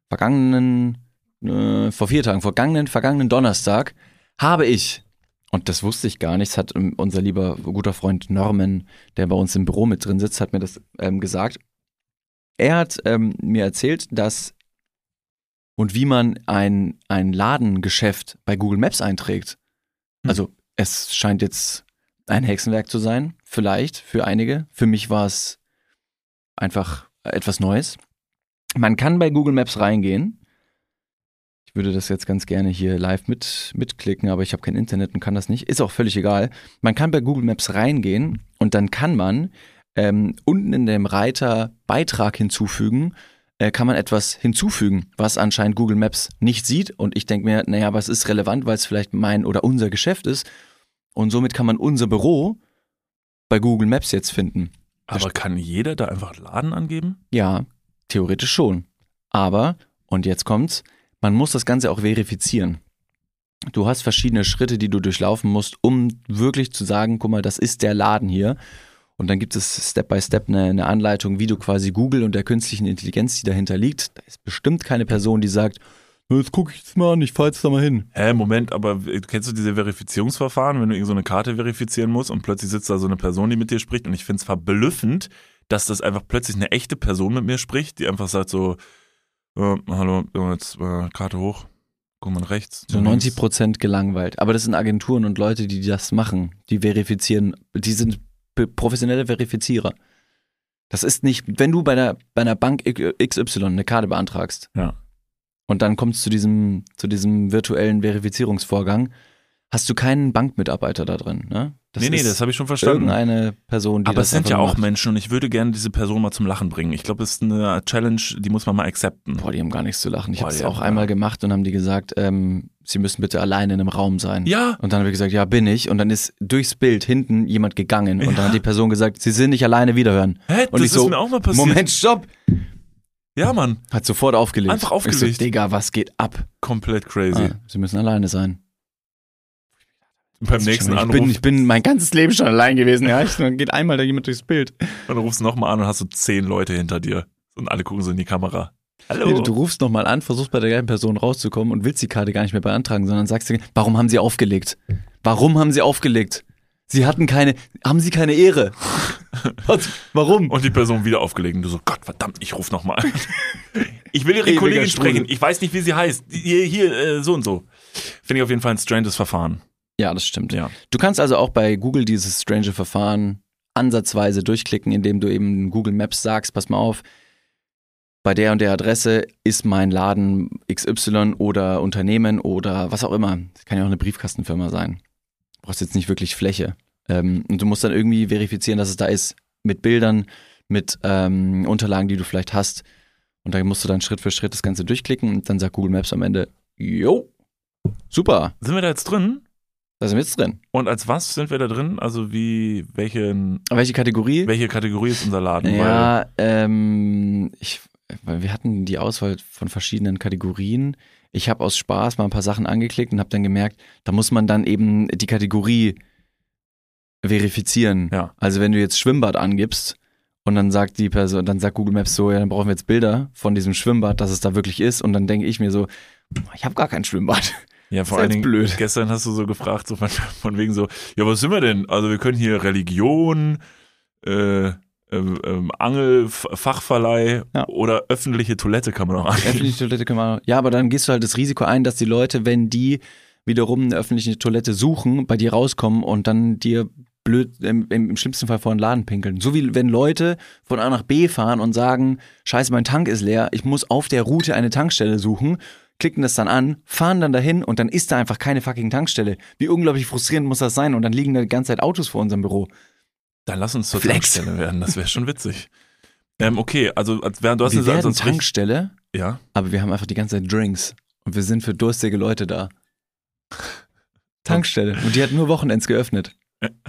vergangenen, äh, vor vier Tagen, vergangenen, vergangenen Donnerstag, habe ich, und das wusste ich gar nicht, das hat ähm, unser lieber guter Freund Norman, der bei uns im Büro mit drin sitzt, hat mir das ähm, gesagt. Er hat ähm, mir erzählt, dass und wie man ein, ein Ladengeschäft bei Google Maps einträgt. Hm. Also es scheint jetzt ein Hexenwerk zu sein, vielleicht für einige. Für mich war es einfach etwas Neues. Man kann bei Google Maps reingehen. Ich würde das jetzt ganz gerne hier live mit, mitklicken, aber ich habe kein Internet und kann das nicht. Ist auch völlig egal. Man kann bei Google Maps reingehen und dann kann man ähm, unten in dem Reiter Beitrag hinzufügen, äh, kann man etwas hinzufügen, was anscheinend Google Maps nicht sieht. Und ich denke mir, naja, was ist relevant, weil es vielleicht mein oder unser Geschäft ist. Und somit kann man unser Büro bei Google Maps jetzt finden. Aber kann jeder da einfach Laden angeben? Ja, theoretisch schon. Aber, und jetzt kommt's, man muss das Ganze auch verifizieren. Du hast verschiedene Schritte, die du durchlaufen musst, um wirklich zu sagen, guck mal, das ist der Laden hier. Und dann gibt es Step by Step eine, eine Anleitung, wie du quasi Google und der künstlichen Intelligenz, die dahinter liegt. Da ist bestimmt keine Person, die sagt, "Na, jetzt gucke ich das mal an, ich fahr jetzt da mal hin. Hä, Moment, aber kennst du diese Verifizierungsverfahren, wenn du irgendeine so eine Karte verifizieren musst und plötzlich sitzt da so eine Person, die mit dir spricht und ich finde es verblüffend, dass das einfach plötzlich eine echte Person mit mir spricht, die einfach sagt so, äh, hallo, jetzt äh, Karte hoch, guck mal rechts. So links. 90 Prozent gelangweilt. Aber das sind Agenturen und Leute, die das machen, die verifizieren, die sind professionelle Verifizierer. Das ist nicht, wenn du bei einer, bei einer Bank XY eine Karte beantragst Ja. und dann kommst du zu diesem, zu diesem virtuellen Verifizierungsvorgang, hast du keinen Bankmitarbeiter da drin. Ne? Das nee, nee, das habe ich schon verstanden. irgendeine Person, die Aber das es sind ja auch macht. Menschen und ich würde gerne diese Person mal zum Lachen bringen. Ich glaube, das ist eine Challenge, die muss man mal accepten. Boah, die haben gar nichts zu lachen. Ich habe es auch einmal gemacht und haben die gesagt, ähm, sie müssen bitte alleine in einem Raum sein. Ja, Und dann habe ich gesagt, ja, bin ich. Und dann ist durchs Bild hinten jemand gegangen. Und Ja. dann hat die Person gesagt, sie sind nicht alleine wiederhören. hä, Und das ich so, ist mir auch mal passiert. Moment, stopp! Ja, Mann, Hat sofort aufgelegt. Einfach Ich aufgelegt. so, Digga, was geht ab? komplett crazy. Ah, sie müssen alleine sein. Beim nächsten ich Anruf, bin, ich bin mein ganzes Leben schon allein gewesen. Ja, ich, dann geht einmal da jemand durchs Bild. dann rufst du nochmal an und hast so zehn Leute hinter dir. Und alle gucken so in die Kamera. Hallo. Nee, du rufst nochmal an, versuchst bei der gleichen Person rauszukommen und willst die Karte gar nicht mehr beantragen, sondern sagst dir, warum haben sie aufgelegt? Warum haben sie aufgelegt? Sie hatten keine, haben sie keine Ehre? Was? Warum? Und die Person wieder aufgelegt und du so, Gott verdammt, ich ruf nochmal an. Ich will ihre Ewiger Kollegin sprechen. Ich weiß nicht, wie sie heißt. Hier, hier äh, so und so. Finde ich auf jeden Fall ein stranges Verfahren. Ja, das stimmt. Ja. Du kannst also auch bei Google dieses strange Verfahren ansatzweise durchklicken, indem du eben Google Maps sagst, pass mal auf, bei der und der Adresse ist mein Laden XY oder Unternehmen oder was auch immer. Das kann ja auch eine Briefkastenfirma sein. Du brauchst jetzt nicht wirklich Fläche. Ähm, und du musst dann irgendwie verifizieren, dass es da ist. Mit Bildern, mit ähm, Unterlagen, die du vielleicht hast. Und dann musst du dann Schritt für Schritt das Ganze durchklicken und dann sagt Google Maps am Ende, jo, super, Sind wir da jetzt drin? da sind wir jetzt drin. Und als was sind wir da drin? Also wie, welchen, Welche Kategorie? welche Kategorie ist unser Laden? Ja, ähm, ich, wir hatten die Auswahl von verschiedenen Kategorien. Ich habe aus Spaß mal ein paar Sachen angeklickt und habe dann gemerkt, da muss man dann eben die Kategorie verifizieren. Ja. Also wenn du jetzt Schwimmbad angibst und dann sagt die Person, dann sagt Google Maps so, ja, dann brauchen wir jetzt Bilder von diesem Schwimmbad, dass es da wirklich ist. Und dann denke ich mir so, ich habe gar kein Schwimmbad. ja, vor allen Dingen, blöd. gestern hast du so gefragt, so von, von wegen so, ja, was sind wir denn? Also wir können hier Religion, äh, ähm, ähm, Angel, Fachverleih Ja. oder öffentliche Toilette kann man auch angeben. Öffentliche Toilette können wir. Ja, aber dann gehst du halt das Risiko ein, dass die Leute, wenn die wiederum eine öffentliche Toilette suchen, bei dir rauskommen und dann dir blöd im, im schlimmsten Fall vor den Laden pinkeln. So wie wenn Leute von A nach B fahren und sagen, scheiße, mein Tank ist leer, ich muss auf der Route eine Tankstelle suchen, klicken das dann an, fahren dann dahin und dann ist da einfach keine fucking Tankstelle. Wie unglaublich frustrierend muss das sein? Und dann liegen da die ganze Zeit Autos vor unserem Büro. Dann lass uns zur Flex. Tankstelle werden, das wäre schon witzig. Ähm, okay, also als, während du hast wir eine werden Tankstelle, ja, aber wir haben einfach die ganze Zeit Drinks. Und wir sind für durstige Leute da. Tankstelle. Und die hat nur Wochenends geöffnet.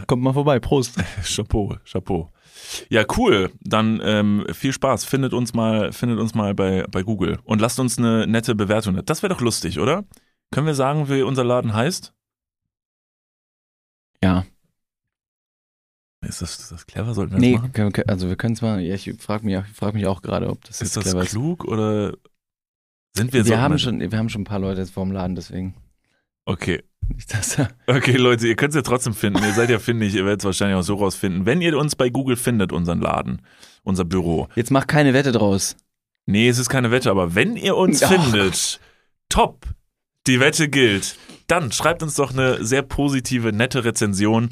Kommt mal vorbei, Prost. Chapeau, Chapeau. Ja, cool. Dann ähm, viel Spaß. Findet uns mal, findet uns mal bei, bei Google und lasst uns eine nette Bewertung. da. Das wäre doch lustig, oder? Können wir sagen, wie unser Laden heißt? Ja. Ist das, ist das clever? Sollten wir das Nee, machen? können wir- also wir können es mal, ja, ich frage mich, frag mich auch gerade, ob das Ist jetzt das clever ist. klug oder sind wir, Wir, so? haben schon, wir haben schon ein paar Leute jetzt vor dem Laden, deswegen. Okay. Nicht, dass da- Okay, Leute, ihr könnt es ja trotzdem finden. Ihr seid ja findig, ihr werdet es wahrscheinlich auch so rausfinden. Wenn ihr uns bei Google findet, unseren Laden, unser Büro. Jetzt mach keine Wette draus. Nee, es ist keine Wette, aber wenn ihr uns Ach. findet, top, die Wette gilt, dann schreibt uns doch eine sehr positive, nette Rezension.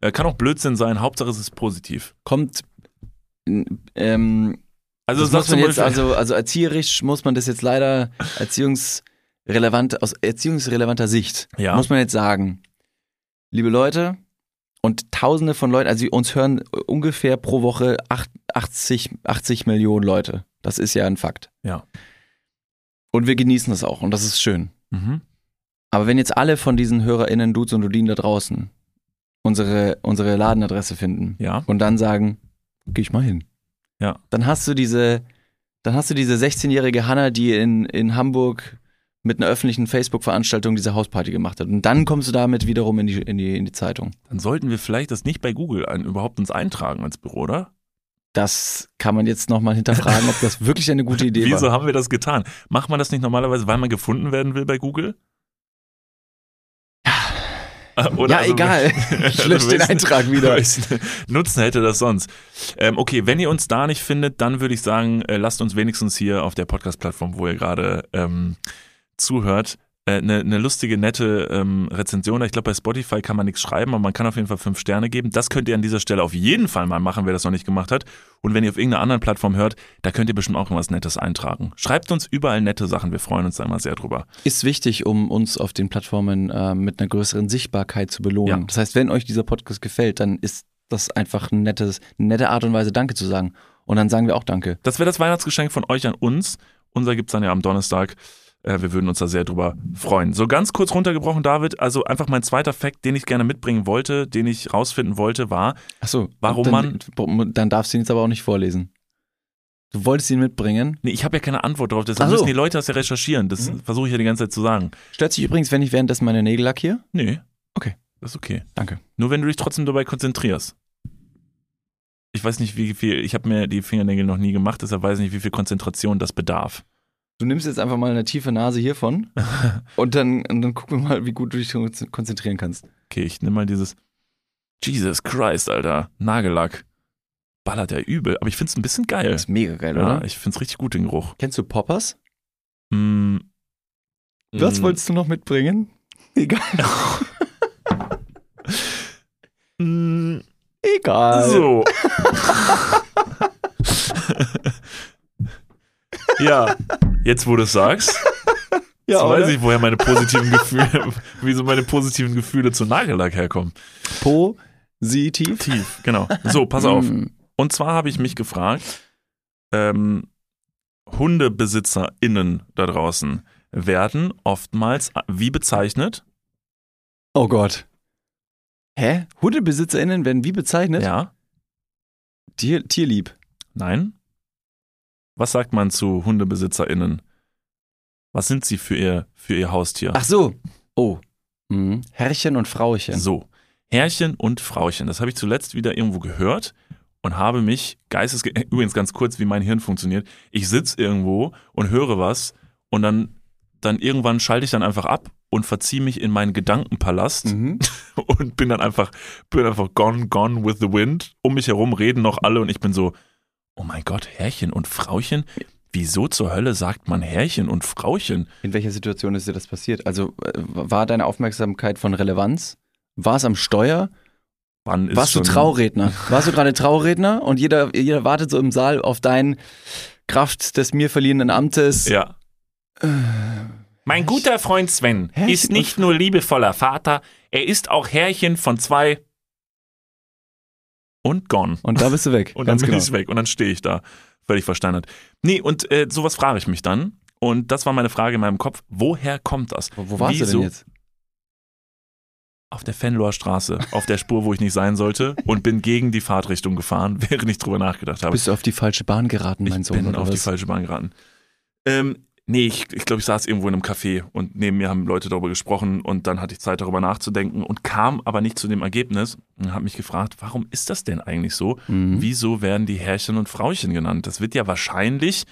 Äh, kann auch Blödsinn sein, Hauptsache es ist positiv. Kommt, ähm, Also das muss man jetzt, also, also erzieherisch muss man das jetzt leider erziehungsrelevant, aus erziehungsrelevanter Sicht, Ja. muss man jetzt sagen, liebe Leute und tausende von Leuten, also uns hören ungefähr pro Woche acht- 80, 80 Millionen Leute. Das ist ja ein Fakt. Ja. Und wir genießen das auch und das ist schön. mhm. Aber wenn jetzt alle von diesen HörerInnen, Dudes und Dudinen da draußen unsere, unsere Ladenadresse finden ja, und dann sagen, geh ich mal hin. Ja. Dann hast du diese, dann hast du diese 16-jährige Hanna, die in, in Hamburg mit einer öffentlichen Facebook-Veranstaltung diese Hausparty gemacht hat. Und dann kommst du damit wiederum in die, in die, in die Zeitung. dann sollten wir vielleicht das nicht bei Google ein, überhaupt uns eintragen als Büro, oder? Das kann man jetzt nochmal hinterfragen, ob das wirklich eine gute Idee Wieso war. haben wir das getan? Macht man das nicht normalerweise, weil man gefunden werden will bei Google? Ja. Oder ja, also- egal. Ich Also den Eintrag wieder. Nutzen hätte das sonst? Ähm, okay, wenn ihr uns da nicht findet, dann würde ich sagen, äh, lasst uns wenigstens hier auf der Podcast-Plattform, wo ihr gerade ähm, zuhört, äh, eine ne lustige, nette ähm, Rezension. Ich glaube, bei Spotify kann man nichts schreiben, aber man kann auf jeden Fall fünf Sterne geben. Das könnt ihr an dieser Stelle auf jeden Fall mal machen, wer das noch nicht gemacht hat. Und wenn ihr auf irgendeiner anderen Plattform hört, da könnt ihr bestimmt auch irgendwas Nettes eintragen. Schreibt uns überall nette Sachen, wir freuen uns da immer sehr drüber. Ist wichtig, um uns auf den Plattformen äh, mit einer größeren Sichtbarkeit zu belohnen. Ja. Das heißt, wenn euch dieser Podcast gefällt, dann ist das einfach ein nettes, eine nette Art und Weise, Danke zu sagen. Und dann sagen wir auch Danke. Das wäre das Weihnachtsgeschenk von euch an uns. Unser gibt's dann ja am Donnerstag. Äh, Wir würden uns da sehr drüber freuen. So ganz kurz runtergebrochen, David. Also einfach mein zweiter Fakt, den ich gerne mitbringen wollte, den ich rausfinden wollte, war, Achso, Warum dann, Dann darfst du ihn jetzt aber auch nicht vorlesen. Du wolltest ihn mitbringen. nee, ich habe ja keine Antwort drauf, deshalb Ach so. müssen die Leute das ja recherchieren. Das Mhm. versuche ich ja die ganze Zeit zu sagen. Stört sich übrigens, wenn ich währenddessen meine Nägel lackiere? Nee. Okay. Das ist okay. Danke. Nur wenn du dich trotzdem dabei konzentrierst. Ich weiß nicht, wie viel, ich habe mir die Fingernägel noch nie gemacht, deshalb weiß ich nicht, wie viel Konzentration das bedarf. Du nimmst jetzt einfach mal eine tiefe Nase hiervon und dann, und dann gucken wir mal, wie gut du dich konzentrieren kannst. Okay, ich nehme mal dieses Jesus Christ, Alter. Nagellack. Ballert ja übel. Aber ich finde es ein bisschen geil. Das ist mega geil, Ja, oder? ich finde es richtig gut, den Geruch. Kennst du Poppers? Mm. Was Mm. wolltest du noch mitbringen? Egal. Mm, Egal. So. Ja, jetzt wo du es sagst, ja, jetzt weiß ich, woher meine positiven Gefühle, wieso meine positiven Gefühle zu Nagellack herkommen. Positiv. Tief, genau. So, pass auf. Mm. Und zwar habe ich mich gefragt, ähm, HundebesitzerInnen da draußen werden oftmals wie bezeichnet? Oh Gott. Hä? HundebesitzerInnen werden wie bezeichnet? Ja? Tier, tierlieb. Nein? Was sagt man zu HundebesitzerInnen? Was sind sie für ihr, für ihr Haustier? Ach so. Oh. Mhm. Herrchen und Frauchen. So, Herrchen und Frauchen. Das habe ich zuletzt wieder irgendwo gehört und habe mich geistesge... Übrigens ganz kurz, wie mein Hirn funktioniert. Ich sitze irgendwo und höre was und dann, dann irgendwann schalte ich dann einfach ab und verziehe mich in meinen Gedankenpalast Mhm. und bin dann einfach, bin einfach gone, gone with the wind. Um mich herum reden noch alle und ich bin so, oh mein Gott, Herrchen und Frauchen? Wieso zur Hölle sagt man Herrchen und Frauchen? In welcher Situation ist dir das passiert? Also äh, war deine Aufmerksamkeit von Relevanz? War es am Steuer? Wann ist Warst du Trauredner? Warst du gerade Trauredner und jeder, jeder wartet so im Saal auf dein Kraft des mir verliehenen Amtes? Ja. Äh, Mein guter Freund Sven Herrchen ist nicht nur liebevoller Vater, er ist auch Herrchen von zwei und gone. Und da bist du weg. Und dann bin genau. ich weg und dann stehe ich da, völlig versteinert. Nee, und äh, sowas frage ich mich dann. Und das war meine Frage in meinem Kopf. Woher kommt das? Wo, wo warst du Wieso? denn jetzt? Auf der Fenloer Straße, auf der Spur, wo ich nicht sein sollte und bin gegen die Fahrtrichtung gefahren, während ich drüber nachgedacht habe. Bist du auf die falsche Bahn geraten, mein ich Sohn? bin oder auf die was? falsche Bahn geraten. Ähm, nee, ich, ich glaube, ich saß irgendwo in einem Café und neben mir haben Leute darüber gesprochen und dann hatte ich Zeit, darüber nachzudenken und kam aber nicht zu dem Ergebnis und habe mich gefragt, warum ist das denn eigentlich so? Mhm. Wieso werden die Herrchen und Frauchen genannt? Das wird ja wahrscheinlich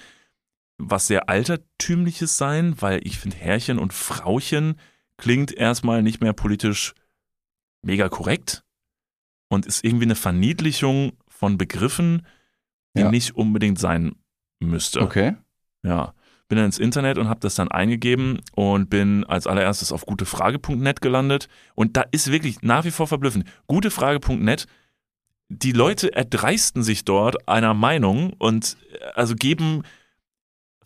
was sehr altertümliches sein, weil ich finde, Herrchen und Frauchen klingt erstmal nicht mehr politisch mega korrekt und ist irgendwie eine Verniedlichung von Begriffen, die Ja. nicht unbedingt sein müsste. Okay. Ja. Bin dann ins Internet und habe das dann eingegeben und bin als allererstes auf gutefrage.net gelandet. Und da ist wirklich nach wie vor verblüffend. Gutefrage.net, die Leute erdreisten sich dort einer Meinung und äh, also geben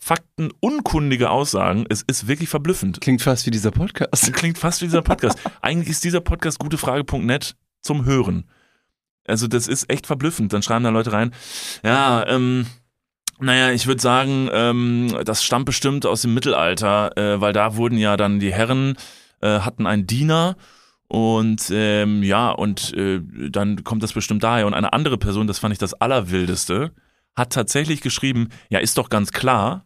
faktenunkundige Aussagen. Es ist wirklich verblüffend. Klingt fast wie dieser Podcast. Klingt fast wie dieser Podcast. Eigentlich ist dieser Podcast gutefrage.net zum Hören. Also das ist echt verblüffend. Dann schreiben da Leute rein, ja, ähm, naja, ich würde sagen, ähm, das stammt bestimmt aus dem Mittelalter, äh, weil da wurden ja dann die Herren, äh, hatten einen Diener und ähm, ja, und äh, dann kommt das bestimmt daher. Und eine andere Person, das fand ich das Allerwildeste, hat tatsächlich geschrieben, ja, ist doch ganz klar,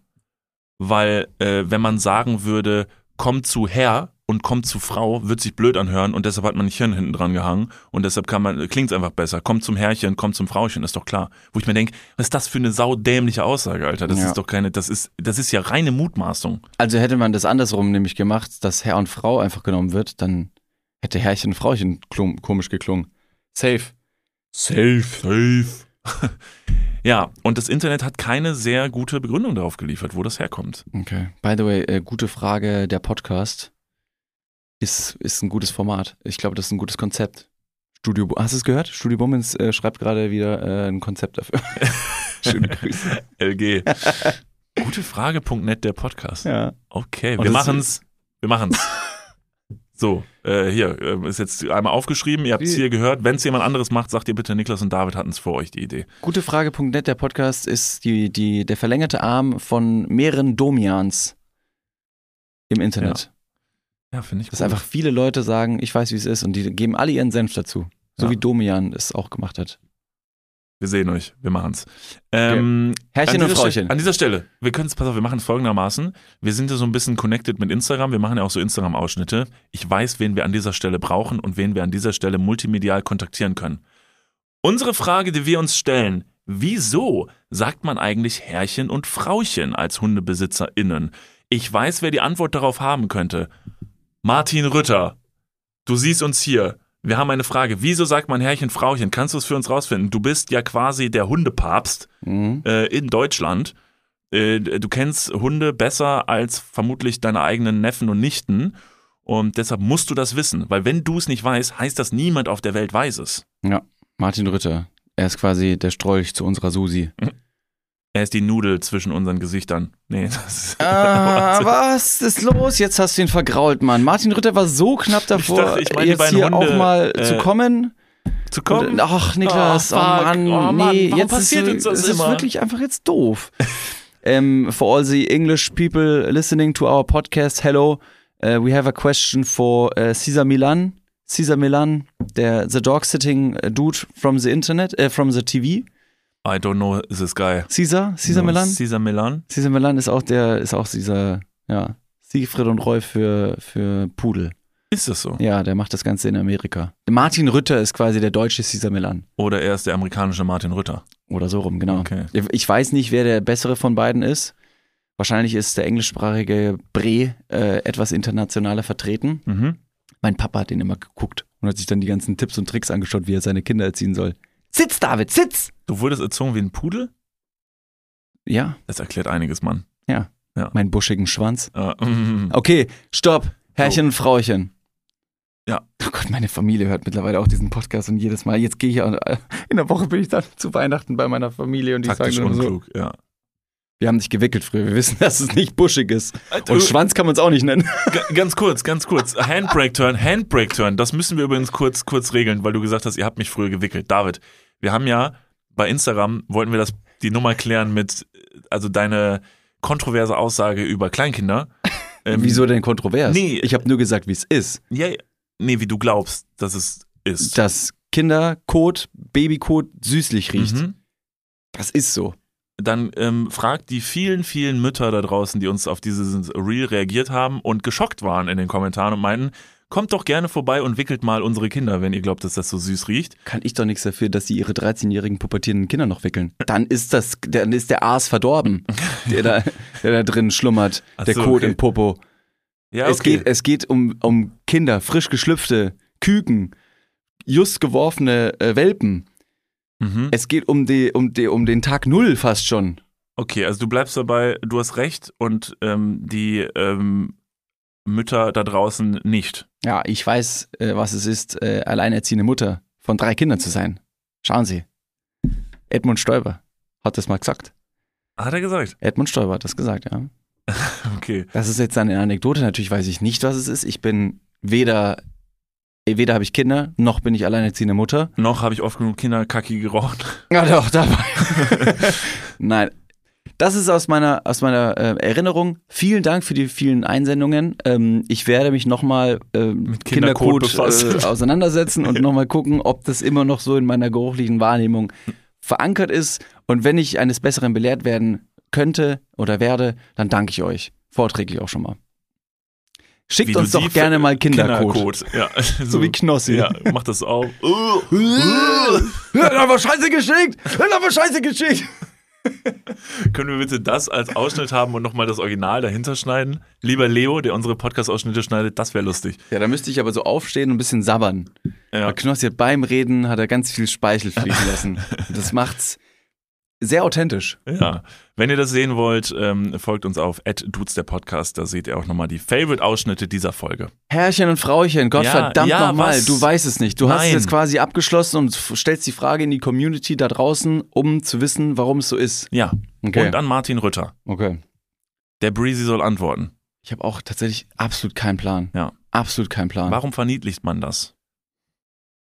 weil äh, wenn man sagen würde, komm zu Herr und komm zu Frau, wird sich blöd anhören und deshalb hat man nicht Hirn hinten dran gehangen und deshalb kann man, klingt es einfach besser. Komm zum Herrchen, komm zum Frauchen, ist doch klar. Wo ich mir denke, was ist das für eine saudämliche Aussage, Alter? Das Ja. ist doch keine, das ist, das ist ja reine Mutmaßung. Also hätte man das andersrum nämlich gemacht, dass Herr und Frau einfach genommen wird, dann hätte Herrchen und Frauchen klum- komisch geklungen. Safe. Safe. Safe. ja, und das Internet hat keine sehr gute Begründung darauf geliefert, wo das herkommt. Okay. By the way, äh, gute Frage, der Podcast ist, ist ein gutes Format. Ich glaube, das ist ein gutes Konzept. Studio, hast du es gehört? Studio Bummens äh, schreibt gerade wieder äh, ein Konzept dafür. Schöne Grüße. LG. Gutefrage.net, der Podcast. Ja. Okay, Und wir das- machen's. Wir machen's. So, äh, hier, äh, ist jetzt einmal aufgeschrieben, ihr habt es hier gehört. Wenn es jemand anderes macht, sagt ihr bitte, Niklas und David hatten es vor euch die Idee. Gutefrage.net, der Podcast, ist die, die, der verlängerte Arm von mehreren Domians im Internet. Ja, finde ich Dass gut. einfach viele Leute sagen, ich weiß, wie es ist und die geben alle ihren Senf dazu. So Ja. wie Domian es auch gemacht hat. Wir sehen euch, wir machen's. Ähm, Herrchen an und Frauchen. Stelle, an dieser Stelle, wir können es, pass auf, wir machen es folgendermaßen. Wir sind ja so ein bisschen connected mit Instagram, wir machen ja auch so Instagram-Ausschnitte. Ich weiß, wen wir an dieser Stelle brauchen und wen wir an dieser Stelle multimedial kontaktieren können. Unsere Frage, die wir uns stellen, wieso sagt man eigentlich Herrchen und Frauchen als HundebesitzerInnen? Ich weiß, wer die Antwort darauf haben könnte. Martin Rütter, du siehst uns hier. Wir haben eine Frage. Wieso sagt man Herrchen, Frauchen? Kannst du es für uns rausfinden? Du bist ja quasi der Hundepapst Mhm. äh, in Deutschland. Äh, du kennst Hunde besser als vermutlich deine eigenen Neffen und Nichten. Und deshalb musst du das wissen. Weil wenn du es nicht weißt, heißt das, niemand auf der Welt weiß es. Martin Rütter. Er ist quasi der Strolch zu unserer Susi. Er ist die Nudel zwischen unseren Gesichtern. Nee, das ist. Ah, was ist los? Jetzt hast du ihn vergrault, Mann. Martin Rütter war so knapp davor, dachte, ich meine jetzt hier Hunde, auch mal äh, zu kommen. zu kommen. Und, ach, Niklas, Oh, oh, fuck. Mann, Oh, Mann, nee, warum jetzt passiert ist, uns das es ist immer? wirklich einfach jetzt doof. um, for all the English people listening to our podcast, hello, uh, we have a question for uh, Cesar Milan. Cesar Milan, der the dog sitting dude from the internet, uh, from the TV. I don't know this guy. Caesar, Caesar No, Milan. Caesar Milan? Caesar Milan ist auch der, ist auch dieser, ja, Siegfried und Roy für, für Pudel. Ist das so? Ja, der macht das Ganze in Amerika. Martin Rütter ist quasi der deutsche Caesar Milan. Oder er ist der amerikanische Martin Rütter? Oder so rum, genau. Okay. Ich weiß nicht, wer der bessere von beiden ist. Wahrscheinlich ist der englischsprachige Bre äh, etwas internationaler vertreten. Mhm. Mein Papa hat den immer geguckt und hat sich dann die ganzen Tipps und Tricks angeschaut, wie er seine Kinder erziehen soll. Sitz, David, sitz! Du wurdest erzogen wie ein Pudel? Ja, Das erklärt einiges, Mann. mein buschigen Schwanz. Äh, mm, Okay, stopp. Herrchen und Frauchen. Ja. Oh Gott, meine Familie hört mittlerweile auch diesen Podcast und jedes Mal, jetzt gehe ich, auch- in der Woche bin ich dann zu Weihnachten bei meiner Familie und die taktisch sagen so, unklug, ja. Wir haben dich gewickelt früher. Wir wissen, dass es nicht buschig ist. Alter, Und Schwanz kann man es auch nicht nennen. Ganz kurz, ganz kurz. Handbrake Turn, Handbrake Turn. Das müssen wir übrigens kurz, kurz regeln, weil du gesagt hast, ihr habt mich früher gewickelt. David, wir haben ja bei Instagram wollten wir das die Nummer klären mit, also deine kontroverse Aussage über Kleinkinder. Ähm, Wieso denn kontrovers? Nee. Ich habe nur gesagt, wie es ist. Ja, nee, wie du glaubst, dass es ist. Dass Kinderkot, Babykot süßlich riecht. Mhm. Das ist so. Dann ähm, fragt die vielen, vielen Mütter da draußen, die uns auf dieses Reel reagiert haben und geschockt waren in den Kommentaren und meinten, kommt doch gerne vorbei und wickelt mal unsere Kinder, wenn ihr glaubt, dass das so süß riecht. Kann ich doch nichts dafür, dass sie ihre 13-jährigen pubertierenden Kinder noch wickeln. Dann ist das, dann ist der Aas verdorben, der da, der da drin schlummert, Ach der so, Kot okay. im Popo. Ja, Es geht, es geht um, um Kinder, frisch geschlüpfte Küken, just geworfene äh, Welpen. Mhm. Es geht um, die, um, die, um den Tag Null fast schon. Okay, also du bleibst dabei, du hast recht und ähm, die ähm, Mütter da draußen nicht. Ja, ich weiß, äh, was es ist, äh, alleinerziehende Mutter von drei Kindern zu sein. Schauen Sie. Edmund Stoiber hat das mal gesagt. Hat er gesagt. Edmund Stoiber hat das gesagt, ja. Okay. Das ist jetzt eine Anekdote. Natürlich weiß ich nicht, was es ist. Ich bin weder, weder habe ich Kinder, noch bin ich alleinerziehende Mutter. Noch habe ich oft genug Kinderkacki geraucht. Ja, doch, dabei. Nein. Das ist aus meiner, aus meiner äh, Erinnerung. Vielen Dank für die vielen Einsendungen. Ähm, ich werde mich nochmal äh, mit befassen. äh, auseinandersetzen und nochmal gucken, ob das immer noch so in meiner geruchlichen Wahrnehmung verankert ist. Und wenn ich eines Besseren belehrt werden könnte oder werde, dann danke ich euch. Vorträglich auch schon mal. Schickt Wie uns doch gerne mal Kindercode. Kinderkot. Ja. So wie Knossi. Ja, mach das auch. Hört aber scheiße geschickt! Hört aber scheiße geschickt! Können wir bitte das als Ausschnitt haben und nochmal das Original dahinter schneiden? Lieber Leo, der unsere Podcast-Ausschnitte schneidet, das wäre lustig. Ja, da müsste ich aber so aufstehen und ein bisschen sabbern. Ja. Weil Knossi hat beim Reden hat er ganz viel Speichel fließen lassen. Das macht's sehr authentisch. Ja, wenn ihr das sehen wollt, ähm, folgt uns auf dudes der Podcast, da seht ihr auch nochmal die Favorite-Ausschnitte dieser Folge. Herrchen und Frauchen, Gott Ja, verdammt ja, nochmal, was? du weißt es nicht. Du hast es Nein. jetzt quasi abgeschlossen und stellst die Frage in die Community da draußen, um zu wissen, warum es so ist. Ja, Okay. und an Martin Rütter. okay. Der Breezy soll antworten. Ich habe auch tatsächlich absolut keinen Plan. Ja. Absolut keinen Plan. Warum verniedlicht man das?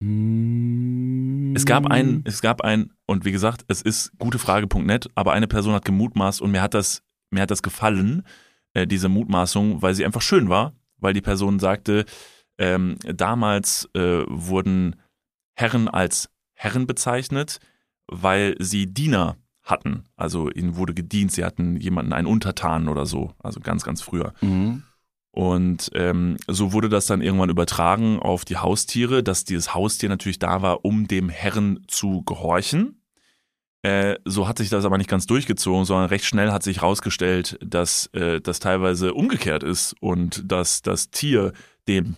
Mm. Es gab ein, es gab ein, und wie gesagt, es ist gutefrage.net, aber eine Person hat gemutmaßt und mir hat das, mir hat das gefallen, äh, diese Mutmaßung, weil sie einfach schön war, weil die Person sagte, ähm, damals äh, wurden Herren als Herren bezeichnet, weil sie Diener hatten. Also ihnen wurde gedient, sie hatten jemanden, einen Untertan oder so, also ganz, ganz früher. Mhm. Und ähm, so wurde das dann irgendwann übertragen auf die Haustiere, dass dieses Haustier natürlich da war, um dem Herren zu gehorchen. Äh, so hat sich das aber nicht ganz durchgezogen, sondern recht schnell hat sich herausgestellt, dass äh, das teilweise umgekehrt ist und dass das Tier dem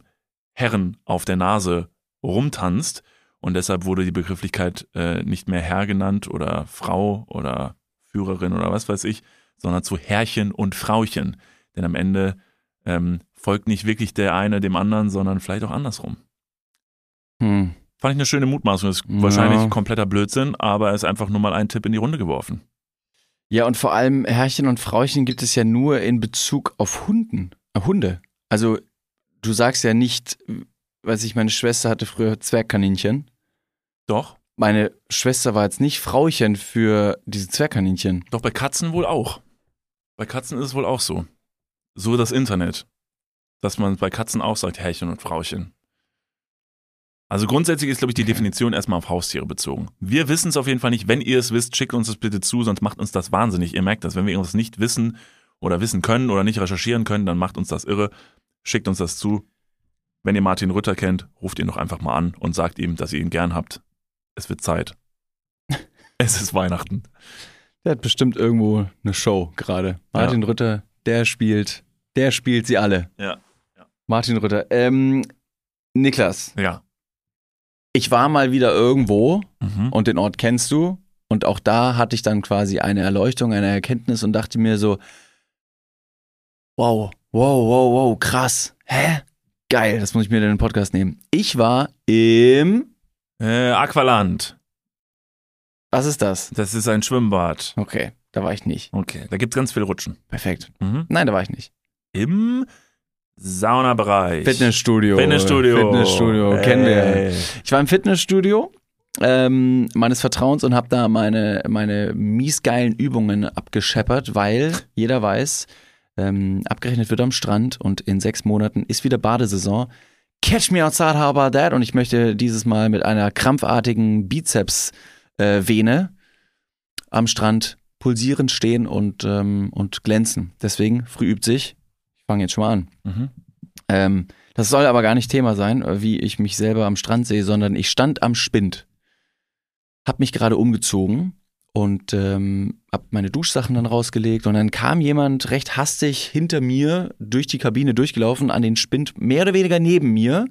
Herren auf der Nase rumtanzt. Und deshalb wurde die Begrifflichkeit äh, nicht mehr Herr genannt oder Frau oder Führerin oder was weiß ich, sondern zu Herrchen und Frauchen. Denn am Ende ähm, folgt nicht wirklich der eine dem anderen, sondern vielleicht auch andersrum. Hm. Fand ich eine schöne Mutmaßung. Ist Ja. wahrscheinlich kompletter Blödsinn, aber ist einfach nur mal ein Tipp in die Runde geworfen. Ja, und vor allem Herrchen und Frauchen gibt es ja nur in Bezug auf Hunden, äh, Hunde. Also du sagst ja nicht, weiß ich, meine Schwester hatte früher Zwergkaninchen. Doch, Meine Schwester war jetzt nicht Frauchen für diese Zwergkaninchen. doch bei Katzen wohl auch. Bei Katzen ist es wohl auch so. So das Internet. Dass man bei Katzen auch sagt Herrchen und Frauchen. Also grundsätzlich ist, glaube ich, die Okay. Definition erstmal auf Haustiere bezogen. Wir wissen es auf jeden Fall nicht. Wenn ihr es wisst, schickt uns das bitte zu, sonst macht uns das wahnsinnig. Ihr merkt das, wenn wir irgendwas nicht wissen oder wissen können oder nicht recherchieren können, dann macht uns das irre. Schickt uns das zu. Wenn ihr Martin Rütter kennt, ruft ihn doch einfach mal an und sagt ihm, dass ihr ihn gern habt. Es wird Zeit. es ist Weihnachten. Der hat bestimmt irgendwo eine Show gerade. Martin Rütter, der spielt, der spielt sie alle. Ja. Martin Rütter. Ähm, Niklas, Ja. ich war mal wieder irgendwo Mhm. und den Ort kennst du. Und auch da hatte ich dann quasi eine Erleuchtung, eine Erkenntnis und dachte mir so, wow, wow, wow, wow, krass. Hä? Geil, das muss ich mir in den Podcast nehmen. Ich war im, Äh, Aqualand. was ist das? Das ist ein Schwimmbad. Okay, da war ich nicht. Okay, da gibt's ganz viel Rutschen. Perfekt. Mhm. Nein, da war ich nicht. Im Saunabereich. Fitnessstudio. Fitnessstudio. Fitnessstudio, kennen wir. Ich war im Fitnessstudio ähm, meines Vertrauens und habe da meine, meine miesgeilen Übungen abgescheppert, weil jeder weiß, ähm, abgerechnet wird am Strand und in sechs Monaten ist wieder Badesaison. Catch me outside, how about that? Und ich möchte dieses Mal mit einer krampfartigen Bizeps-Vene am Strand pulsierend stehen und, ähm, und glänzen. Deswegen, früh übt sich. Ich fange jetzt schon mal an. Mhm. Ähm, das soll aber gar nicht Thema sein, äh, wie ich mich selber am Strand sehe, sondern ich stand am Spind, hab mich gerade umgezogen und ähm, hab meine Duschsachen dann rausgelegt und dann kam jemand recht hastig hinter mir durch die Kabine durchgelaufen an den Spind, mehr oder weniger neben mir.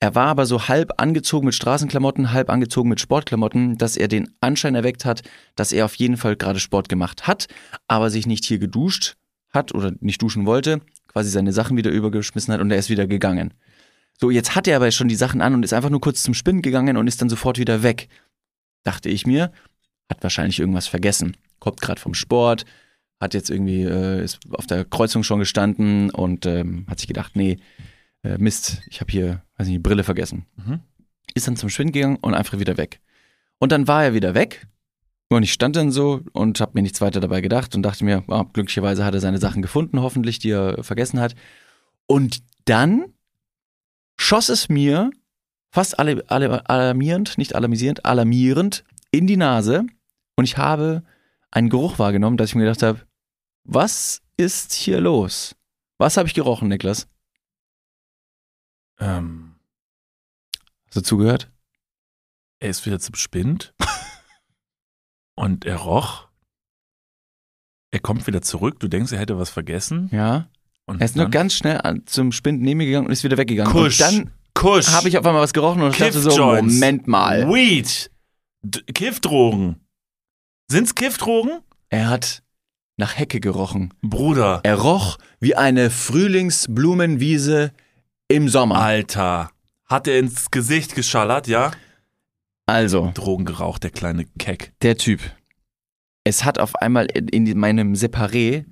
Er war aber so halb angezogen mit Straßenklamotten, halb angezogen mit Sportklamotten, dass er den Anschein erweckt hat, dass er auf jeden Fall gerade Sport gemacht hat, aber sich nicht hier geduscht hat oder nicht duschen wollte, quasi seine Sachen wieder übergeschmissen hat und er ist wieder gegangen. So, jetzt hat er aber schon die Sachen an und ist einfach nur kurz zum Spinnen gegangen und ist dann sofort wieder weg. Dachte ich mir, hat wahrscheinlich irgendwas vergessen. Kommt gerade vom Sport, hat jetzt irgendwie, äh, ist auf der Kreuzung schon gestanden und ähm, hat sich gedacht, nee, äh, Mist, ich habe hier, weiß nicht, die Brille vergessen. Mhm. Ist dann zum Schwimmen gegangen und einfach wieder weg. Und dann war er wieder weg. Und ich stand dann so und habe mir nichts weiter dabei gedacht und dachte mir, ah, glücklicherweise hat er seine Sachen gefunden, hoffentlich, die er vergessen hat. Und dann schoss es mir fast alle, alle, alarmierend, nicht alarmisierend, alarmierend in die Nase und ich habe einen Geruch wahrgenommen, dass ich mir gedacht habe, was ist hier los? Was habe ich gerochen, Niklas? Ähm, Hast du zugehört? er ist wieder zum Spind. und er roch. Er kommt wieder zurück. Du denkst, er hätte was vergessen. Ja. Und Er ist nur ganz schnell an, zum Spind neben mir gegangen und ist wieder weggegangen. Kusch. Und dann Kusch. habe ich auf einmal was gerochen und dachte so. Moment mal. Weed. D Kiffdrogen. Sind's Kiffdrogen? Er hat nach Hecke gerochen. Bruder. Er roch wie eine Frühlingsblumenwiese im Sommer. Alter. Hat er ins Gesicht geschallert, ja? Also, Drogen geraucht, der kleine Keck. der Typ. Es hat auf einmal in, in meinem Separé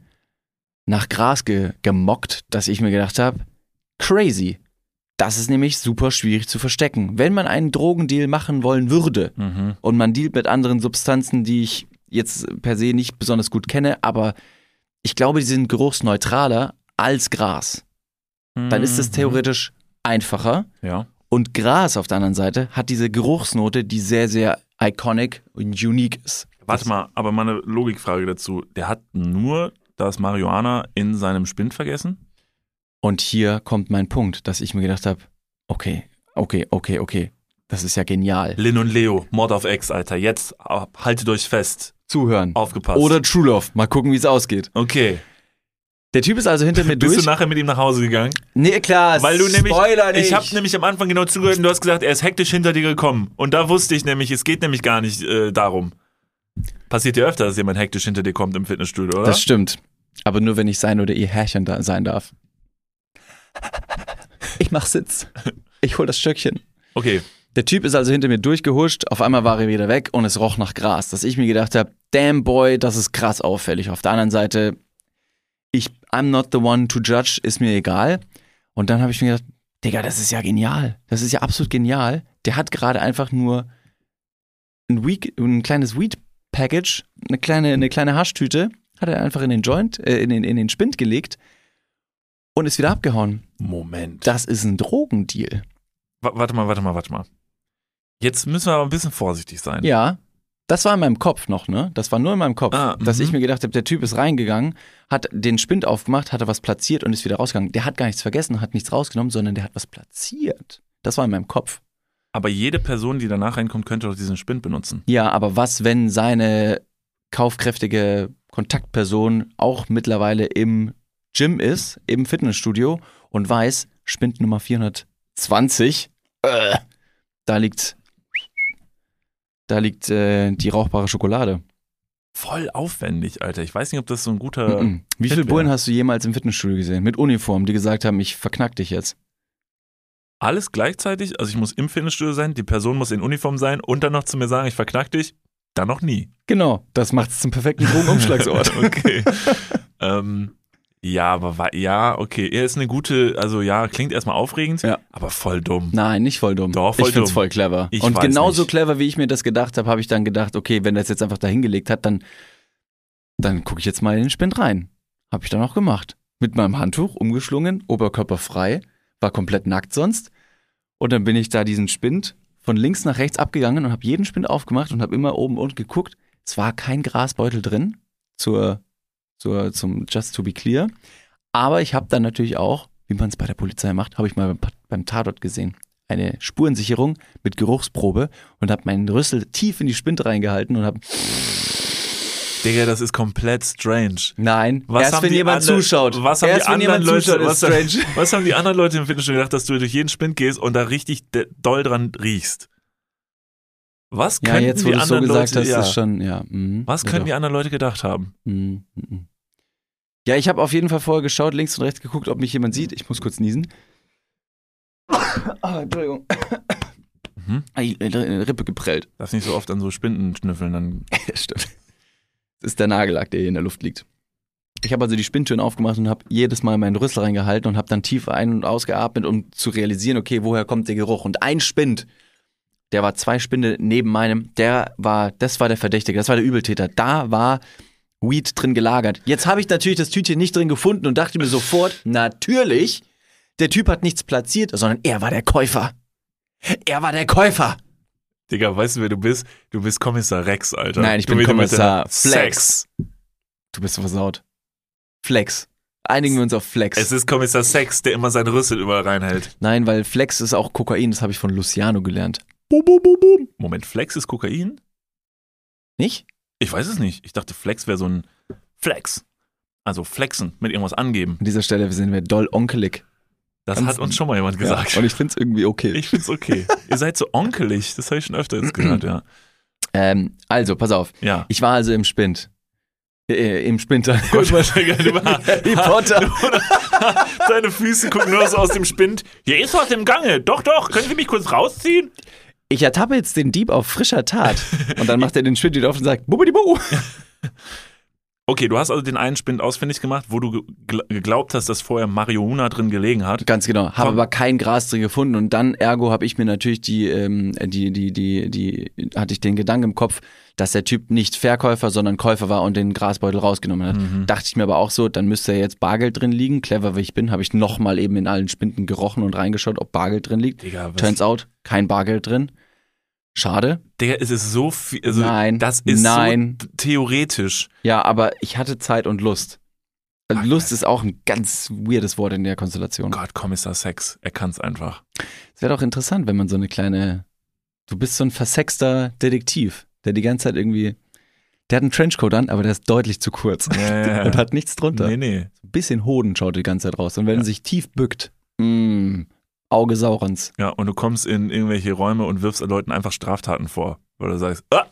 nach Gras ge gemockt, dass ich mir gedacht habe, crazy. Das ist nämlich super schwierig zu verstecken. Wenn man einen Drogendeal machen wollen würde Mhm. und man dealt mit anderen Substanzen, die ich jetzt per se nicht besonders gut kenne, aber ich glaube, die sind geruchsneutraler als Gras. Dann ist es Mhm. theoretisch einfacher. Ja. Und Gras auf der anderen Seite hat diese Geruchsnote, die sehr, sehr iconic und unique ist. Warte mal, aber mal eine Logikfrage dazu. Der hat nur das Marihuana in seinem Spind vergessen? Und hier kommt mein Punkt, dass ich mir gedacht habe, okay, okay, okay, okay, das ist ja genial. Lin und Leo, Mord auf Ex, Alter. Jetzt haltet euch fest. Zuhören. Aufgepasst. Oder True Love. Mal gucken, wie es ausgeht. Okay. Der Typ ist also hinter mir Bist durch. du nachher mit ihm nach Hause gegangen? nee, klar, Weil du nämlich. Spoiler nicht. Ich habe nämlich am Anfang genau zugehört und du hast gesagt, er ist hektisch hinter dir gekommen. Und da wusste ich nämlich, es geht nämlich gar nicht äh, darum. Passiert dir öfter, dass jemand hektisch hinter dir kommt im Fitnessstudio, oder? Das stimmt. Aber nur, wenn ich sein oder ihr Herrchen da sein darf. Ich mach Sitz. Ich hol das Stöckchen. okay. Der Typ ist also hinter mir durchgehuscht, auf einmal war er wieder weg und es roch nach Gras, dass ich mir gedacht habe, damn boy, das ist krass auffällig. Auf der anderen Seite, I'm not the one to judge, ist mir egal. Und dann habe ich mir gedacht, Digga, das ist ja genial. Das ist ja absolut genial. Der hat gerade einfach nur ein, Week, ein kleines Weed-Package, eine kleine, eine kleine Haschtüte, hat er einfach in den Joint, äh, in, den, in den Spind gelegt und ist wieder abgehauen. Moment. Das ist ein Drogendeal. W warte mal, warte mal, warte mal. Jetzt müssen wir aber ein bisschen vorsichtig sein. Ja, das war in meinem Kopf noch, ne? Das war nur in meinem Kopf, Ah, dass mhm. ich mir gedacht habe, der Typ ist reingegangen, hat den Spind aufgemacht, hat er was platziert und ist wieder rausgegangen. Der hat gar nichts vergessen, hat nichts rausgenommen, sondern der hat was platziert. Das war in meinem Kopf. Aber jede Person, die danach reinkommt, könnte doch diesen Spind benutzen. Ja, aber was, wenn seine kaufkräftige Kontaktperson auch mittlerweile im Gym ist, im Fitnessstudio und weiß, Spind Nummer 420, äh, da liegt, da liegt äh, die rauchbare Schokolade. Voll aufwendig, Alter. Ich weiß nicht, ob das so ein guter. Mhm. Wie viele Bullen hast du jemals im Fitnessstudio gesehen? Mit Uniform, die gesagt haben, ich verknack dich jetzt. Alles gleichzeitig? Also ich muss im Fitnessstudio sein, die Person muss in Uniform sein und dann noch zu mir sagen, ich verknack dich. Dann noch nie. Genau, das macht es zum perfekten Drogenumschlagsort. okay. ähm, ja, aber wa- ja, okay. Er ist eine gute, also ja, klingt erstmal aufregend, Ja. aber voll dumm. Nein, nicht voll dumm. Doch, voll ich find's dumm. voll clever. Ich und genauso nicht. clever, wie ich mir das gedacht habe, habe ich dann gedacht, okay, wenn er es jetzt einfach da hingelegt hat, dann, dann gucke ich jetzt mal in den Spind rein. Habe ich dann auch gemacht. Mit meinem Handtuch umgeschlungen, Oberkörper frei, war komplett nackt sonst. Und dann bin ich da diesen Spind von links nach rechts abgegangen und habe jeden Spind aufgemacht und habe immer oben und geguckt. Es war kein Grasbeutel drin, zur, zur, zum Just to be clear. Aber ich habe dann natürlich auch, wie man es bei der Polizei macht, habe ich mal beim, beim Tatort gesehen. Eine Spurensicherung mit Geruchsprobe und habe meinen Rüssel tief in die Spinde reingehalten und habe, Digga, das ist komplett strange. nein, Was erst wenn jemand zuschaut. Was haben erst die anderen Leute, was, was haben die anderen Leute im Fitnessstudio gedacht, dass du durch jeden Spind gehst und da richtig doll dran riechst? Was Ja, können jetzt, wo die so anderen gesagt Leute, hast, ja, ist schon, ja. mhm, was ja können die anderen Leute gedacht haben? Mhm, mhm. Ja, ich habe auf jeden Fall vorher geschaut, links und rechts geguckt, ob mich jemand sieht. Ich muss kurz niesen. Ah, Entschuldigung. Mhm. Ah, die Rippe geprellt. Darfst nicht so oft an so Spinden schnüffeln, dann Stimmt. Das ist der Nagellack, der hier in der Luft liegt. Ich habe also die Spindtüren aufgemacht und habe jedes Mal meinen Rüssel reingehalten und habe dann tief ein- und ausgeatmet, um zu realisieren, okay, woher kommt der Geruch? Und ein Spind, der war zwei Spinde neben meinem, der war, das war der Verdächtige, das war der Übeltäter. Da war Weed drin gelagert. Jetzt habe ich natürlich das Tütchen nicht drin gefunden und dachte mir sofort, natürlich, der Typ hat nichts platziert, sondern er war der Käufer. Er war der Käufer. Digga, weißt du, wer du bist? Du bist Kommissar Rex, Alter. Nein, ich du bin Kommissar Flex. Sex. Du bist versaut. Flex. Einigen wir uns auf Flex. Es ist Kommissar Sex, der immer seinen Rüssel überall reinhält. Nein, weil Flex ist auch Kokain, das habe ich von Luciano gelernt. Moment, Flex ist Kokain? Nicht? Ich weiß es nicht. Ich dachte, Flex wäre so ein Flex. Also flexen, mit irgendwas angeben. An dieser Stelle sind wir doll onkelig. Das Ganz- hat uns schon mal jemand gesagt. Ja, und ich finde es irgendwie okay. ich find's okay. Ihr seid so onkelig, das habe ich schon öfter jetzt gehört, ja. ähm, also, pass auf. Ja. Ich war also im Spind. Äh, Im Spinter. Gott, du Harry Potter. Deine Füße gucken nur so aus dem Spind. Hier ist was im Gange. Doch, doch. Können Sie mich kurz rausziehen? Ich ertappe jetzt den Dieb auf frischer Tat. Und dann macht er den Spind wieder auf und sagt, Bubidibu. Okay, du hast also den einen Spind ausfindig gemacht, wo du ge- gl- geglaubt hast, dass vorher Marihuana drin gelegen hat. Ganz genau. Habe aber kein Gras drin gefunden und dann ergo habe ich mir natürlich die, ähm, die, die, die, die, hatte ich den Gedanken im Kopf, dass der Typ nicht Verkäufer, sondern Käufer war und den Grasbeutel rausgenommen hat. Mhm. Dachte ich mir aber auch so, dann müsste ja jetzt Bargeld drin liegen. Clever wie ich bin, habe ich nochmal eben in allen Spinden gerochen und reingeschaut, ob Bargeld drin liegt. Digga, Turns out, kein Bargeld drin. Schade. Es ist so viel. Also, Nein. Das ist Nein. so theoretisch. Ja, aber ich hatte Zeit und Lust. Ach, Lust ist auch ein ganz weirdes Wort in der Konstellation. Gott, Kommissar Sex. Er kann's einfach. Es wäre doch interessant, wenn man so eine kleine. Du bist so ein versexter Detektiv, der die ganze Zeit irgendwie. Der hat einen Trenchcoat an, aber der ist deutlich zu kurz. Ja, Und hat nichts drunter. Nee, nee. Ein bisschen Hoden schaut die ganze Zeit raus. Und wenn Ja. er sich tief bückt, mm, Auge Saurons. Ja, und du kommst in irgendwelche Räume und wirfst Leuten einfach Straftaten vor. Weil du sagst, ah,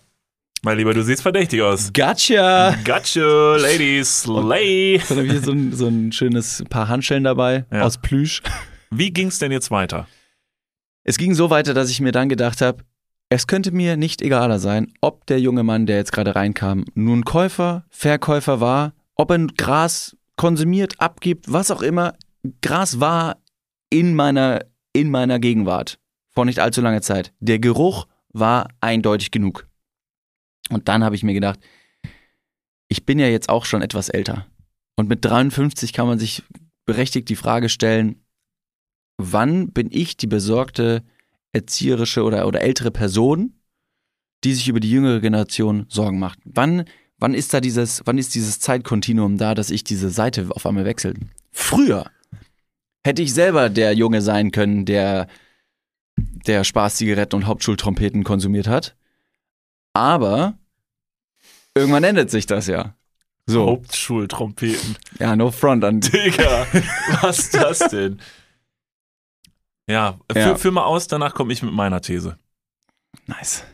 mein Lieber, du siehst verdächtig aus. Gotcha! Gotcha, Ladies, slay. Dann habe ich so ein, so ein schönes paar Handschellen dabei Ja. aus Plüsch. Wie ging's denn jetzt weiter? Es ging so weiter, dass ich mir dann gedacht habe, es könnte mir nicht egaler sein, ob der junge Mann, der jetzt gerade reinkam, nun Käufer, Verkäufer war, ob er Gras konsumiert, abgibt, was auch immer. Gras war in meiner, in meiner Gegenwart vor nicht allzu langer Zeit. Der Geruch war eindeutig genug. Und dann habe ich mir gedacht, ich bin ja jetzt auch schon etwas älter. Und mit 53 kann man sich berechtigt die Frage stellen, wann bin ich die besorgte erzieherische oder, oder ältere Person, die sich über die jüngere Generation Sorgen macht? Wann, wann ist da dieses, wann ist dieses Zeitkontinuum da, dass ich diese Seite auf einmal wechsle? Früher hätte ich selber der Junge sein können, der, der Spaßzigaretten und Hauptschultrompeten konsumiert hat. Aber irgendwann ändert sich das ja. So, Hauptschultrompeten. ja, no front an. Digga, was ist das denn? Ja, führ, Ja. führ mal aus, danach komme ich mit meiner These. Nice.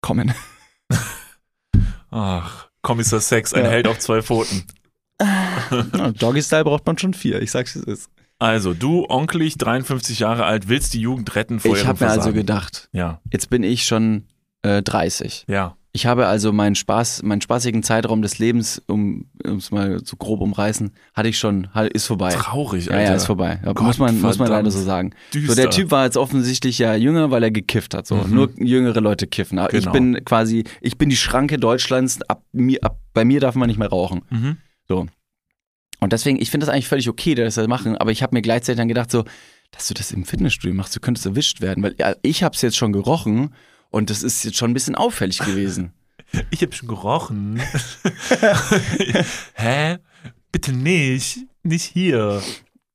Kommen. Ach, Kommissar Sex, ein Ja. Held auf zwei Pfoten. Doggy-Style braucht man schon vier. Ich sag's, es ist. Also, du, onkelig, 53 Jahre alt, willst die Jugend retten vor Ich habe mir also gedacht, Ja, jetzt bin ich schon äh, 30. ja. Ich habe also meinen Spaß, meinen spaßigen Zeitraum des Lebens, um es mal so grob umreißen, hatte ich schon, ist vorbei. Traurig, Ja, Alter. ja, ist vorbei. Ja, Gott, muss man, muss man leider so sagen. Düster. So, der Typ war jetzt offensichtlich ja jünger, weil er gekifft hat. So, nur jüngere Leute kiffen. Aber Ich Genau. bin quasi, ich bin die Schranke Deutschlands. Ab mir, ab, bei mir darf man nicht mehr rauchen. Mhm. So. Und deswegen, ich finde das eigentlich völlig okay, dass wir das machen. Aber ich habe mir gleichzeitig dann gedacht, so, dass du das im Fitnessstudio machst, du könntest erwischt werden, weil ja, ich habe es jetzt schon gerochen und das ist jetzt schon ein bisschen auffällig gewesen. Ich hab schon gerochen. Hä? Bitte nicht. Nicht hier.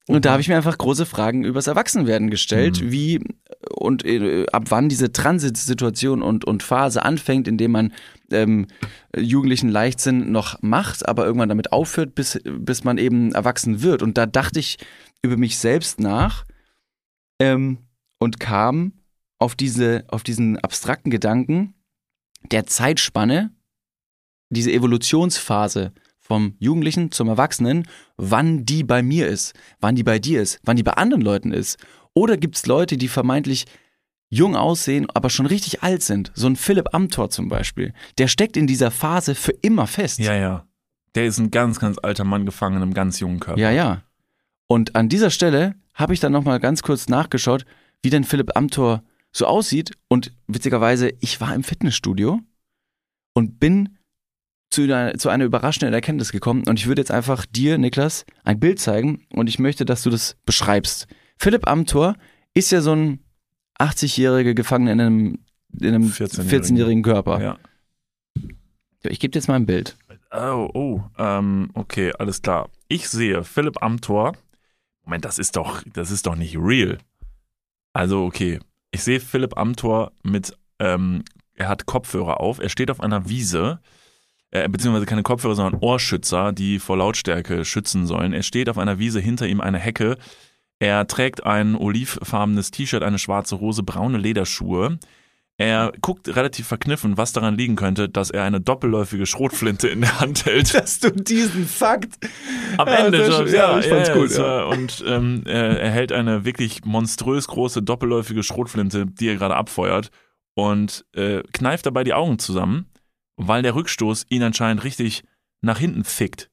Und da habe ich mir einfach große Fragen übers Erwachsenwerden gestellt, Mhm. wie und äh, ab wann diese Transitsituation und, und Phase anfängt, in dem man ähm, jugendlichen Leichtsinn noch macht, aber irgendwann damit aufhört, bis, bis man eben erwachsen wird. Und da dachte ich über mich selbst nach ähm, und kam auf, diese, auf diesen abstrakten Gedanken der Zeitspanne, diese Evolutionsphase vom Jugendlichen zum Erwachsenen, wann die bei mir ist, wann die bei dir ist, wann die bei anderen Leuten ist. Oder gibt es Leute, die vermeintlich jung aussehen, aber schon richtig alt sind? So ein Philipp Amthor zum Beispiel. Der steckt in dieser Phase für immer fest. Ja, ja. Der ist ein ganz, ganz alter Mann gefangen in einem ganz jungen Körper. Ja, ja. Und an dieser Stelle habe ich dann nochmal ganz kurz nachgeschaut, wie denn Philipp Amthor so aussieht. Und witzigerweise, ich war im Fitnessstudio und bin zu einer, zu einer überraschenden Erkenntnis gekommen. Und ich würde jetzt einfach dir, Niklas, ein Bild zeigen und ich möchte, dass du das beschreibst. Philipp Amthor ist ja so ein 80-jähriger Gefangener in einem, in einem 14-jährigen. 14-jährigen Körper. Ja. Ich gebe dir jetzt mal ein Bild. Oh, oh, ähm, okay, alles klar. Ich sehe Philipp Amthor. Moment, das ist doch, das ist doch nicht real. Also, okay. Ich sehe Philipp Amthor mit, ähm, er hat Kopfhörer auf, er steht auf einer Wiese, äh, beziehungsweise keine Kopfhörer, sondern Ohrschützer, die vor Lautstärke schützen sollen. Er steht auf einer Wiese, hinter ihm eine Hecke. Er trägt ein olivfarbenes T-Shirt, eine schwarze Hose, braune Lederschuhe. Er guckt relativ verkniffen, was daran liegen könnte, dass er eine doppelläufige Schrotflinte in der Hand hält. Dass du diesen Fakt Am Ja, Ende schon, schön. Ja, ich fand's gut, es ja. Und ähm, er, er hält eine wirklich monströs große doppelläufige Schrotflinte, die er gerade abfeuert und äh, kneift dabei die Augen zusammen, weil der Rückstoß ihn anscheinend richtig nach hinten fickt.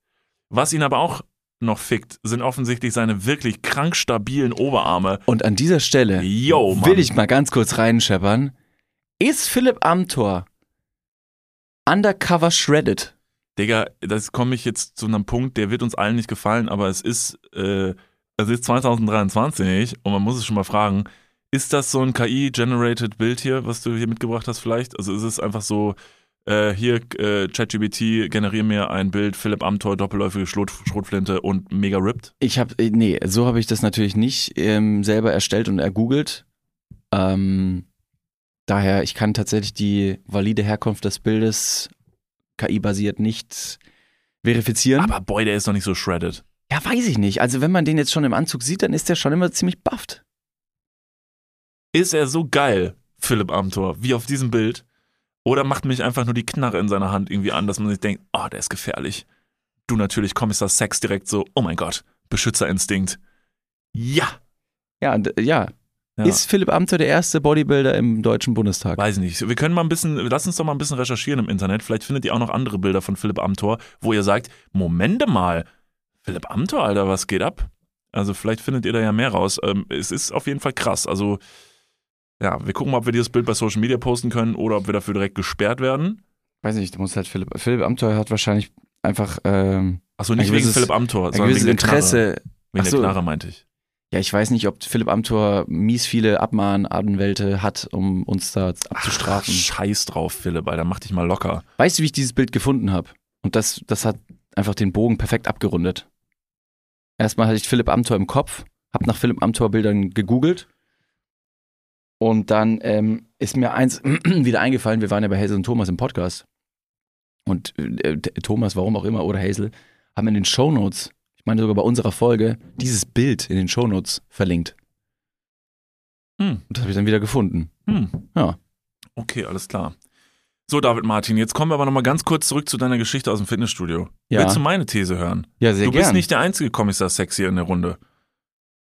Was ihn aber auch noch fickt, sind offensichtlich seine wirklich krank stabilen Oberarme. Und an dieser Stelle Yo, will ich mal ganz kurz reinscheppern. Ist Philipp Amthor undercover shredded? Digga, das komme ich jetzt zu einem Punkt, der wird uns allen nicht gefallen, aber es ist, äh, es ist 2023 und man muss es schon mal fragen, ist das so ein KI-generated Bild hier, was du hier mitgebracht hast vielleicht? Also ist es einfach so, äh, hier äh, ChatGPT, generier mir ein Bild, Philipp Amthor, doppelläufige Schrot, Schrotflinte und mega ripped? Ich habe, nee, so habe ich das natürlich nicht ähm, selber erstellt und ergoogelt. Ähm, daher, ich kann tatsächlich die valide Herkunft des Bildes KI-basiert nicht verifizieren. Aber boy, der ist doch nicht so shredded. ja, weiß ich nicht. Also wenn man den jetzt schon im Anzug sieht, dann ist der schon immer ziemlich bufft. Ist er so geil, Philipp Amthor, wie auf diesem Bild? Oder macht mich einfach nur die Knarre in seiner Hand irgendwie an, dass man sich denkt, oh, der ist gefährlich. Du natürlich Kommissar Sex direkt so, oh mein Gott, Beschützerinstinkt. Ja. Ja, ja. ja. Ist Philipp Amthor der erste Bodybuilder im Deutschen Bundestag? Weiß ich nicht. Wir können mal ein bisschen, lass uns doch mal ein bisschen recherchieren im Internet. Vielleicht findet ihr auch noch andere Bilder von Philipp Amthor, wo ihr sagt, Momente mal, Philipp Amthor, Alter, was geht ab? Also vielleicht findet ihr da ja mehr raus. Ähm, es ist auf jeden Fall krass. Also ja, wir gucken mal, ob wir dieses Bild bei Social Media posten können oder ob wir dafür direkt gesperrt werden. Weiß nicht, du musst halt Philipp, Philipp Amthor hat wahrscheinlich einfach ähm, Achso, nicht wegen Philipp Amthor, ein sondern wegen der. Interesse. Wegen Ach der. Knarre meinte ich. Ja, ich weiß nicht, ob Philipp Amthor mies viele Abmahnanwälte hat, um uns da abzustrafen. Scheiß drauf, Philipp, Alter, mach dich mal locker. Weißt du, wie ich dieses Bild gefunden habe? Und das, das hat einfach den Bogen perfekt abgerundet. Erstmal hatte ich Philipp Amthor im Kopf, hab nach Philipp Amthor Bildern gegoogelt. Und dann ähm, ist mir eins wieder eingefallen, wir waren ja bei Hazel und Thomas im Podcast. Und äh, Thomas, warum auch immer, oder Hazel, haben in den Shownotes, ich meine sogar bei unserer Folge, dieses Bild in den Shownotes verlinkt. Hm. Und das habe ich dann wieder gefunden. Hm. Ja. Okay, alles klar. So, David Martin, jetzt kommen wir aber nochmal ganz kurz zurück zu deiner Geschichte aus dem Fitnessstudio. Ja. Willst du meine These hören? Ja, sehr du gern. bist nicht der einzige Kommissar Sex hier in der Runde.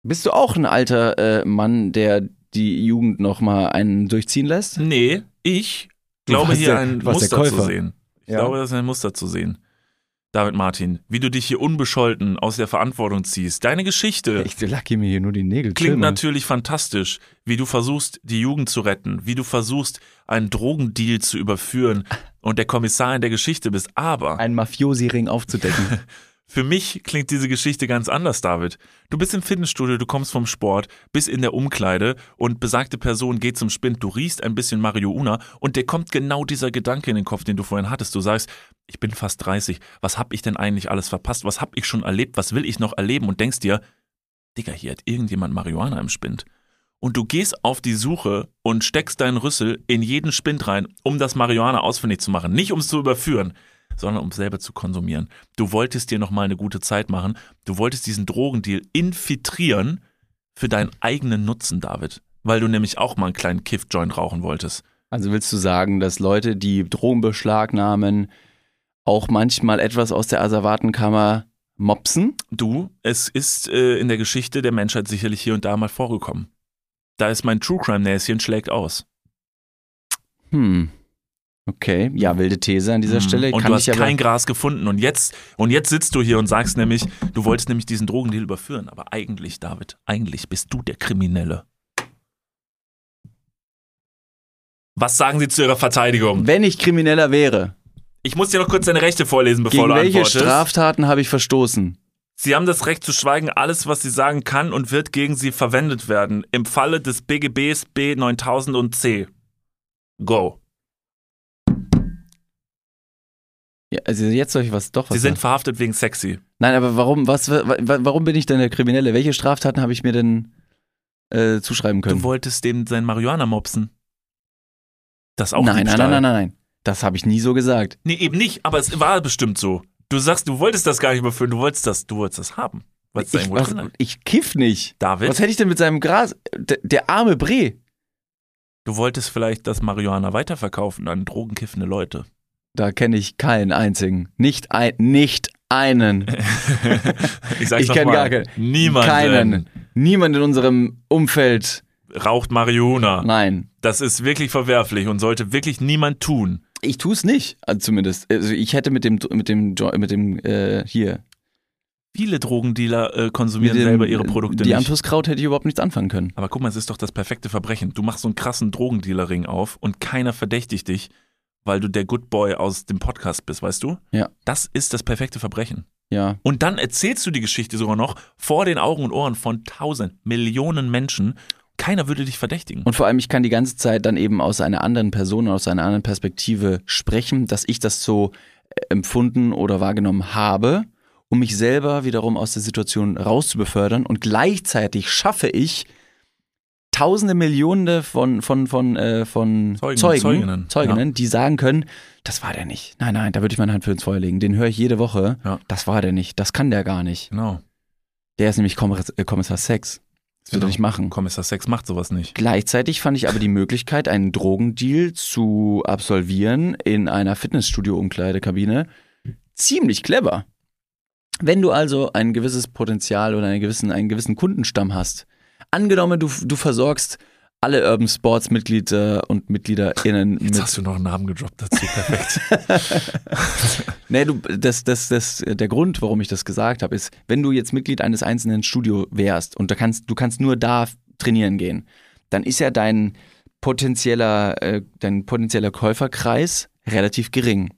Bist du auch ein alter äh, Mann, der die Jugend noch mal einen durchziehen lässt? Nee, ich glaube hier der- ein Muster zu sehen. Ich Ja. glaube, das ist ein Muster zu sehen. David Martin, wie du dich hier unbescholten aus der Verantwortung ziehst. Deine Geschichte Ich lacke mir hier nur die Nägel. Klingt mal. natürlich fantastisch, wie du versuchst, die Jugend zu retten, wie du versuchst, einen Drogendeal zu überführen und der Kommissar in der Geschichte bist. Aber Einen Mafiosi-Ring aufzudecken. für mich klingt diese Geschichte ganz anders, David. Du bist im Fitnessstudio, du kommst vom Sport, bist in der Umkleide und besagte Person geht zum Spind, du riechst ein bisschen Marihuana und dir kommt genau dieser Gedanke in den Kopf, den du vorhin hattest. Du sagst, ich bin fast 30, was hab ich denn eigentlich alles verpasst? Was hab ich schon erlebt? Was will ich noch erleben? Und denkst dir, Digga, hier hat irgendjemand Marihuana im Spind. Und du gehst auf die Suche und steckst deinen Rüssel in jeden Spind rein, um das Marihuana ausfindig zu machen. Nicht um es zu überführen, sondern um selber zu konsumieren. Du wolltest dir nochmal eine gute Zeit machen. Du wolltest diesen Drogendeal infiltrieren für deinen eigenen Nutzen, David. Weil du nämlich auch mal einen kleinen Kiff-Joint rauchen wolltest. Also willst du sagen, dass Leute, die Drogen beschlagnahmen, auch manchmal etwas aus der Asservatenkammer mopsen? Du, es ist äh, in der Geschichte der Menschheit sicherlich hier und da mal vorgekommen. Da ist mein True Crime-Näschen schlägt aus. Hm. Okay, ja, wilde These an dieser Mhm. Stelle. Und Kann du hast kein Gras gefunden. Und jetzt, und jetzt sitzt du hier und sagst nämlich, du wolltest nämlich diesen Drogendeal überführen. Aber eigentlich, David, eigentlich bist du der Kriminelle. Was sagen Sie zu Ihrer Verteidigung? Wenn ich Krimineller wäre, Ich muss dir noch kurz deine Rechte vorlesen, bevor gegen du welche antwortest. Straftaten habe ich verstoßen? Sie haben das Recht zu schweigen. Alles, was Sie sagen, kann und wird gegen Sie verwendet werden. Im Falle des BGBs B 9000 und C. Go. Ja, also jetzt soll ich was doch was Sie sind sagen. verhaftet wegen sexy. Nein, aber warum, was, wa- wa- warum bin ich denn der Kriminelle? Welche Straftaten habe ich mir denn äh, zuschreiben können? Du wolltest dem sein Marihuana mopsen. Das auch nein, nein, nein, nein, nein, nein. Das habe ich nie so gesagt. Nee, eben nicht, aber es war bestimmt so. Du sagst, du wolltest das gar nicht überführen, du wolltest das, du wolltest das haben. Da Ich, was, ich kiff nicht. David, Was hätte ich denn mit seinem Gras? Der, der arme Bre. du wolltest vielleicht das Marihuana weiterverkaufen an drogenkiffende Leute. Da kenne ich keinen einzigen. Nicht ein, nicht einen. ich sag's Ich noch kenn mal. gar keinen. Niemand Keinen. Niemand in unserem Umfeld. raucht Marihuana. Nein. Das ist wirklich verwerflich und sollte wirklich niemand tun. Ich tue es nicht, also zumindest. Also ich hätte mit dem, mit dem, mit dem, äh, hier. Viele Drogendealer äh, konsumieren dem, selber ihre Produkte Die nicht. Antuskraut hätte ich überhaupt nichts anfangen können. Aber guck mal, es ist doch das perfekte Verbrechen. Du machst so einen krassen Drogendealer-Ring auf und keiner verdächtigt dich, weil du der Good Boy aus dem Podcast bist, weißt du? Ja. Das ist das perfekte Verbrechen. Ja. Und dann erzählst du die Geschichte sogar noch vor den Augen und Ohren von tausend, Millionen Menschen. Keiner würde dich verdächtigen. Und vor allem, ich kann die ganze Zeit dann eben aus einer anderen Person, aus einer anderen Perspektive sprechen, dass ich das so äh, empfunden oder wahrgenommen habe, um mich selber wiederum aus der Situation rauszubefördern. Und gleichzeitig schaffe ich Tausende, Millionen von, von, von, äh, von Zeugen, Zeugen, Zeuginnen, Zeuginnen die sagen können, das war der nicht. Nein, nein, da würde ich meine Hand für ins Feuer legen. Den höre ich jede Woche. Ja. Das war der nicht. Das kann der gar nicht. Genau. Der ist nämlich Kommissar, äh, Kommissar Sex. Das wird Genau. er nicht machen. Kommissar Sex macht sowas nicht. Gleichzeitig fand ich aber die Möglichkeit, einen Drogendeal zu absolvieren in einer Fitnessstudio-Umkleidekabine ziemlich clever. Wenn du also ein gewisses Potenzial oder einen gewissen, einen gewissen Kundenstamm hast, angenommen, du, du versorgst alle Urban Sports Mitglieder und MitgliederInnen Jetzt mit. hast du noch einen Namen gedroppt dazu. Perfekt. Nee, du, das, das, das, der Grund, warum ich das gesagt habe, ist, wenn du jetzt Mitglied eines einzelnen Studio wärst und du kannst, du kannst nur da trainieren gehen, dann ist ja dein potenzieller, äh, dein potenzieller Käuferkreis relativ gering.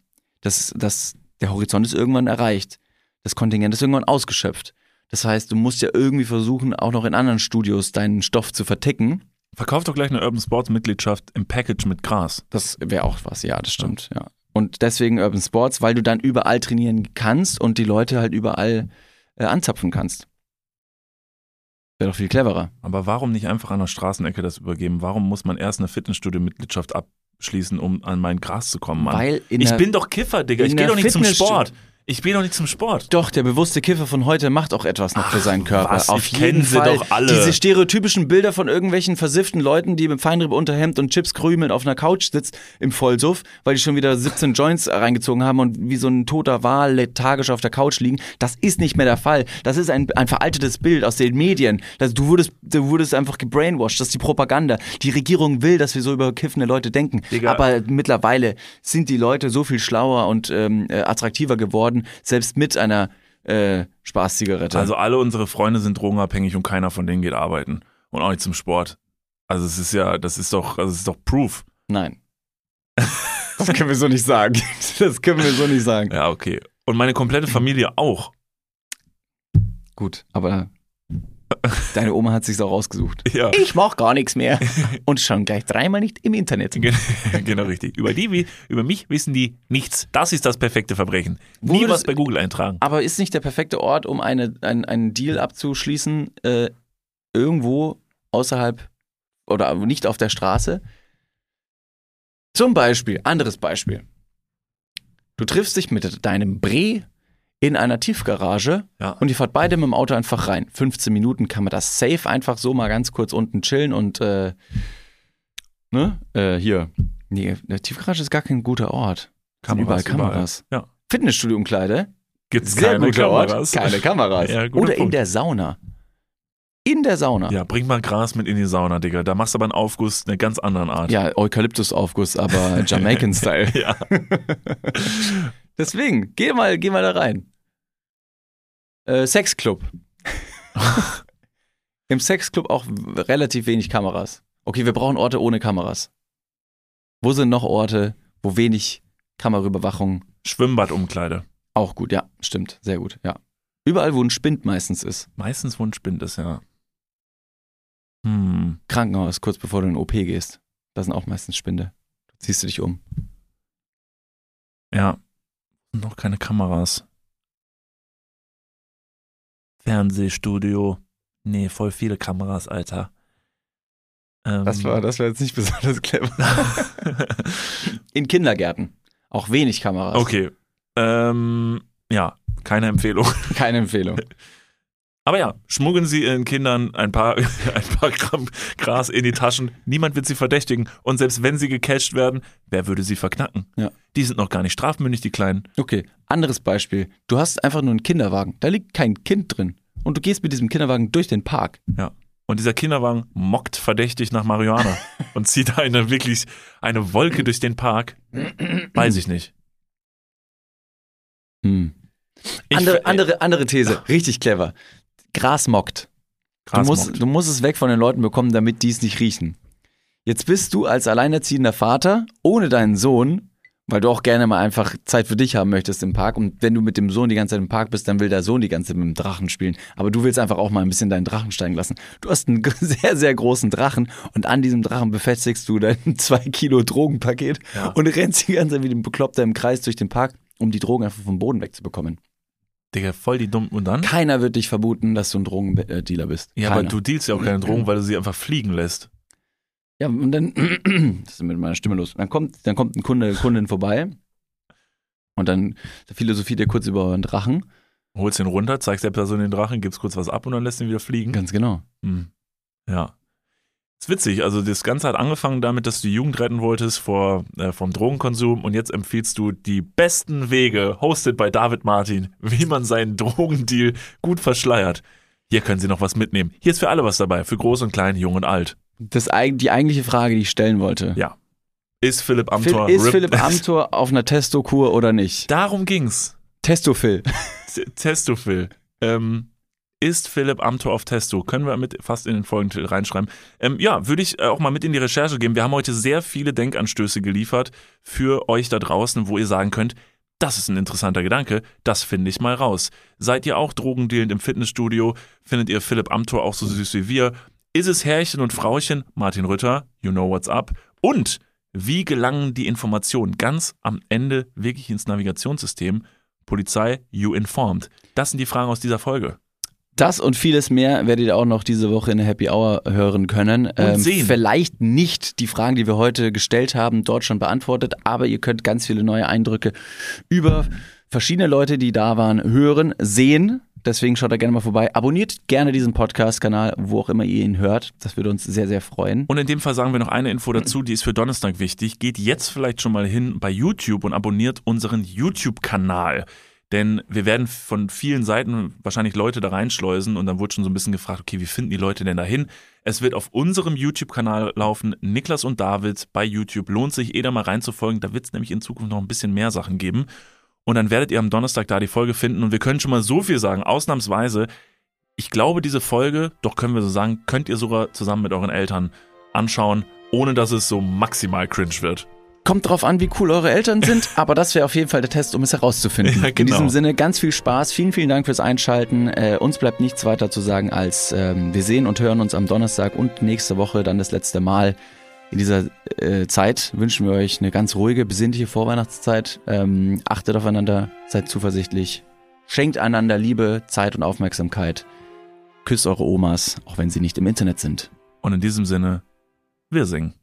Das, das, der Horizont ist irgendwann erreicht. Das Kontingent ist irgendwann ausgeschöpft. Das heißt, du musst ja irgendwie versuchen, auch noch in anderen Studios deinen Stoff zu verticken. Verkauf doch gleich eine Urban Sports Mitgliedschaft im Package mit Gras. Das wäre auch was, ja, das stimmt, ja. Und deswegen Urban Sports, weil du dann überall trainieren kannst und die Leute halt überall äh, anzapfen kannst. Wäre doch viel cleverer. Aber warum nicht einfach an der Straßenecke das übergeben? Warum muss man erst eine Fitnessstudio-Mitgliedschaft abschließen, um an mein Gras zu kommen, Mann? Weil in ich bin doch Kiffer, Digga. Ich gehe doch nicht zum Sport. Ich gehe doch nicht zum Sport. Doch, der bewusste Kiffer von heute macht auch etwas noch für Ach, seinen Körper. was? Auf Ich jeden sie Fall. doch alle. Diese stereotypischen Bilder von irgendwelchen versifften Leuten, die mit Feinripp-Unterhemd und Chips krümeln auf einer Couch sitzt im Vollsuff, weil die schon wieder 17 Joints reingezogen haben und wie so ein toter Wal lethargisch auf der Couch liegen. Das ist nicht mehr der Fall. Das ist ein, ein veraltetes Bild aus den Medien. Das, du, wurdest, du wurdest einfach gebrainwashed. Das ist die Propaganda. Die Regierung will, dass wir so über kiffende Leute denken. Digga. Aber mittlerweile sind die Leute so viel schlauer und ähm, äh, attraktiver geworden, selbst mit einer äh, Spaßzigarette. Also alle unsere Freunde sind drogenabhängig und keiner von denen geht arbeiten. Und auch nicht zum Sport. Also es ist ja, das ist doch, also es ist doch Proof. Nein. Das können wir so nicht sagen. Das können wir so nicht sagen. Ja, okay. Und meine komplette Familie auch. Gut, aber deine Oma hat sich's auch ausgesucht. Ja. Ich mach gar nichts mehr. Und schon gleich dreimal nicht im Internet. Gen- genau richtig. Über die, über mich wissen die nichts. Das ist das perfekte Verbrechen. Wo Nie was bei Google eintragen. Aber ist nicht der perfekte Ort, um eine, ein, einen Deal abzuschließen, äh, irgendwo außerhalb oder nicht auf der Straße? Zum Beispiel, anderes Beispiel. Du triffst dich mit deinem Bre in einer Tiefgarage Ja. und ihr fahrt beide mit dem Auto einfach rein. 15 Minuten kann man das safe einfach so mal ganz kurz unten chillen und äh, ne? Äh, hier. Nee, eine Tiefgarage ist gar kein guter Ort. Sind überall Kameras. Ja. Fitnessstudio-Umkleide. Gibt es Sehr keine guter Kameras? Ort. Keine Kameras. Ja, Oder in Punkt. der Sauna. In der Sauna. Ja, bring mal Gras mit in die Sauna, Digga. Da machst du aber einen Aufguss einer ganz anderen Art. Ja, Eukalyptusaufguss, aber Jamaican-Style. Ja. Deswegen, geh mal, geh mal da rein. Äh, Sexclub. Im Sexclub auch relativ wenig Kameras. Okay, wir brauchen Orte ohne Kameras. Wo sind noch Orte, wo wenig Kameraüberwachung Schwimmbadumkleide. auch gut? Ja, stimmt, sehr gut, ja. Überall, wo ein Spind meistens ist. Meistens, wo ein Spind ist, ja. Hm. Krankenhaus, kurz bevor du in den OP gehst. Da sind auch meistens Spinde. Da ziehst du dich um. Ja. Noch keine Kameras. Fernsehstudio. Nee, voll viele Kameras, Alter. Ähm, das war jetzt nicht besonders clever. In Kindergärten. Auch wenig Kameras. okay. Ähm, ja, keine Empfehlung. Keine Empfehlung. Aber ja, schmuggeln Sie Ihren Kindern ein paar, ein paar Gramm Gras in die Taschen. Niemand wird Sie verdächtigen. Und selbst wenn Sie gecatcht werden, wer würde Sie verknacken? Ja. Die sind noch gar nicht strafmündig, die Kleinen. Okay, anderes Beispiel. Du hast einfach nur einen Kinderwagen. Da liegt kein Kind drin. Und du gehst mit diesem Kinderwagen durch den Park. Ja. Und dieser Kinderwagen mockt verdächtig nach Marihuana und zieht eine wirklich eine Wolke durch den Park. Weiß ich nicht. Hm. Ich, andere, andere, andere These. Richtig clever. Gras mockt. Du Gras musst, mockt. du musst es weg von den Leuten bekommen, damit die es nicht riechen. Jetzt bist du als alleinerziehender Vater ohne deinen Sohn, weil du auch gerne mal einfach Zeit für dich haben möchtest im Park. Und wenn du mit dem Sohn die ganze Zeit im Park bist, dann will der Sohn die ganze Zeit mit dem Drachen spielen. Aber du willst einfach auch mal ein bisschen deinen Drachen steigen lassen. Du hast einen sehr, sehr großen Drachen und an diesem Drachen befestigst du dein 2 Kilo Drogenpaket Ja. und rennst die ganze Zeit wie ein Bekloppter im Kreis durch den Park, um die Drogen einfach vom Boden wegzubekommen. Digga, voll die dumm. Und dann? Keiner wird dich vermuten, dass du ein Drogendealer bist. Ja, Keiner. aber du dealst ja auch keine Drogen, weil du sie einfach fliegen lässt. Ja, und dann, das ist mit meiner Stimme los. Dann kommt, dann kommt ein Kunde, Kundin vorbei und dann philosophiert er kurz über einen Drachen. Holst ihn runter, zeigst der Person den Drachen, gibst kurz was ab und dann lässt ihn wieder fliegen. Ganz genau. Hm. Ja. Ist witzig, also das Ganze hat angefangen damit, dass du die Jugend retten wolltest vor, äh, vom Drogenkonsum und jetzt empfiehlst du die besten Wege, hosted bei David Martin, wie man seinen Drogendeal gut verschleiert. Hier können Sie noch was mitnehmen. Hier ist für alle was dabei, für groß und klein, jung und alt. Das, die eigentliche Frage, die ich stellen wollte. Ja. Ist Philipp Phil, Amthor ist Rip- Philipp Amthor auf einer Testokur oder nicht? Darum ging's. Testophil. T- Testophil. Ähm, ist Philipp Amthor auf Testo? Können wir mit fast in den Folgentitel reinschreiben. Ähm, ja, würde ich äh, auch mal mit in die Recherche gehen. Wir haben heute sehr viele Denkanstöße geliefert für euch da draußen, wo ihr sagen könnt, das ist ein interessanter Gedanke, das finde ich mal raus. Seid ihr auch drogendealend im Fitnessstudio? Findet ihr Philipp Amthor auch so süß wie wir? Ist es Herrchen und Frauchen? Martin Rütter, you know what's up. Und wie gelangen die Informationen ganz am Ende wirklich ins Navigationssystem? Polizei, you informed. Das sind die Fragen aus dieser Folge. Das und vieles mehr werdet ihr auch noch diese Woche in der Happy Hour hören können. Und sehen. Vielleicht nicht die Fragen, die wir heute gestellt haben, dort schon beantwortet, aber ihr könnt ganz viele neue Eindrücke über verschiedene Leute, die da waren, hören, sehen. Deswegen schaut da gerne mal vorbei. Abonniert gerne diesen Podcast-Kanal, wo auch immer ihr ihn hört. Das würde uns sehr, sehr freuen. Und in dem Fall sagen wir noch eine Info dazu, die ist für Donnerstag wichtig. Geht jetzt vielleicht schon mal hin bei YouTube und abonniert unseren YouTube-Kanal. Denn wir werden von vielen Seiten wahrscheinlich Leute da reinschleusen und dann wurde schon so ein bisschen gefragt, okay, wie finden die Leute denn dahin? Es wird auf unserem YouTube-Kanal laufen, Niklas und David bei YouTube. Lohnt sich, eh da mal reinzufolgen. Da wird es nämlich in Zukunft noch ein bisschen mehr Sachen geben. Und dann werdet ihr am Donnerstag da die Folge finden. Und wir können schon mal so viel sagen, ausnahmsweise. Ich glaube, diese Folge, doch können wir so sagen, könnt ihr sogar zusammen mit euren Eltern anschauen, ohne dass es so maximal cringe wird. Kommt drauf an, wie cool eure Eltern sind, aber das wäre auf jeden Fall der Test, um es herauszufinden. Ja, In genau. diesem Sinne ganz viel Spaß, vielen, vielen Dank fürs Einschalten. Äh, uns bleibt nichts weiter zu sagen als ähm, wir sehen und hören uns am Donnerstag und nächste Woche dann das letzte Mal. In dieser äh, Zeit wünschen wir euch eine ganz ruhige, besinnliche Vorweihnachtszeit. Ähm, achtet aufeinander, seid zuversichtlich, schenkt einander Liebe, Zeit und Aufmerksamkeit. Küsst eure Omas, auch wenn sie nicht im Internet sind. Und in diesem Sinne, wir singen.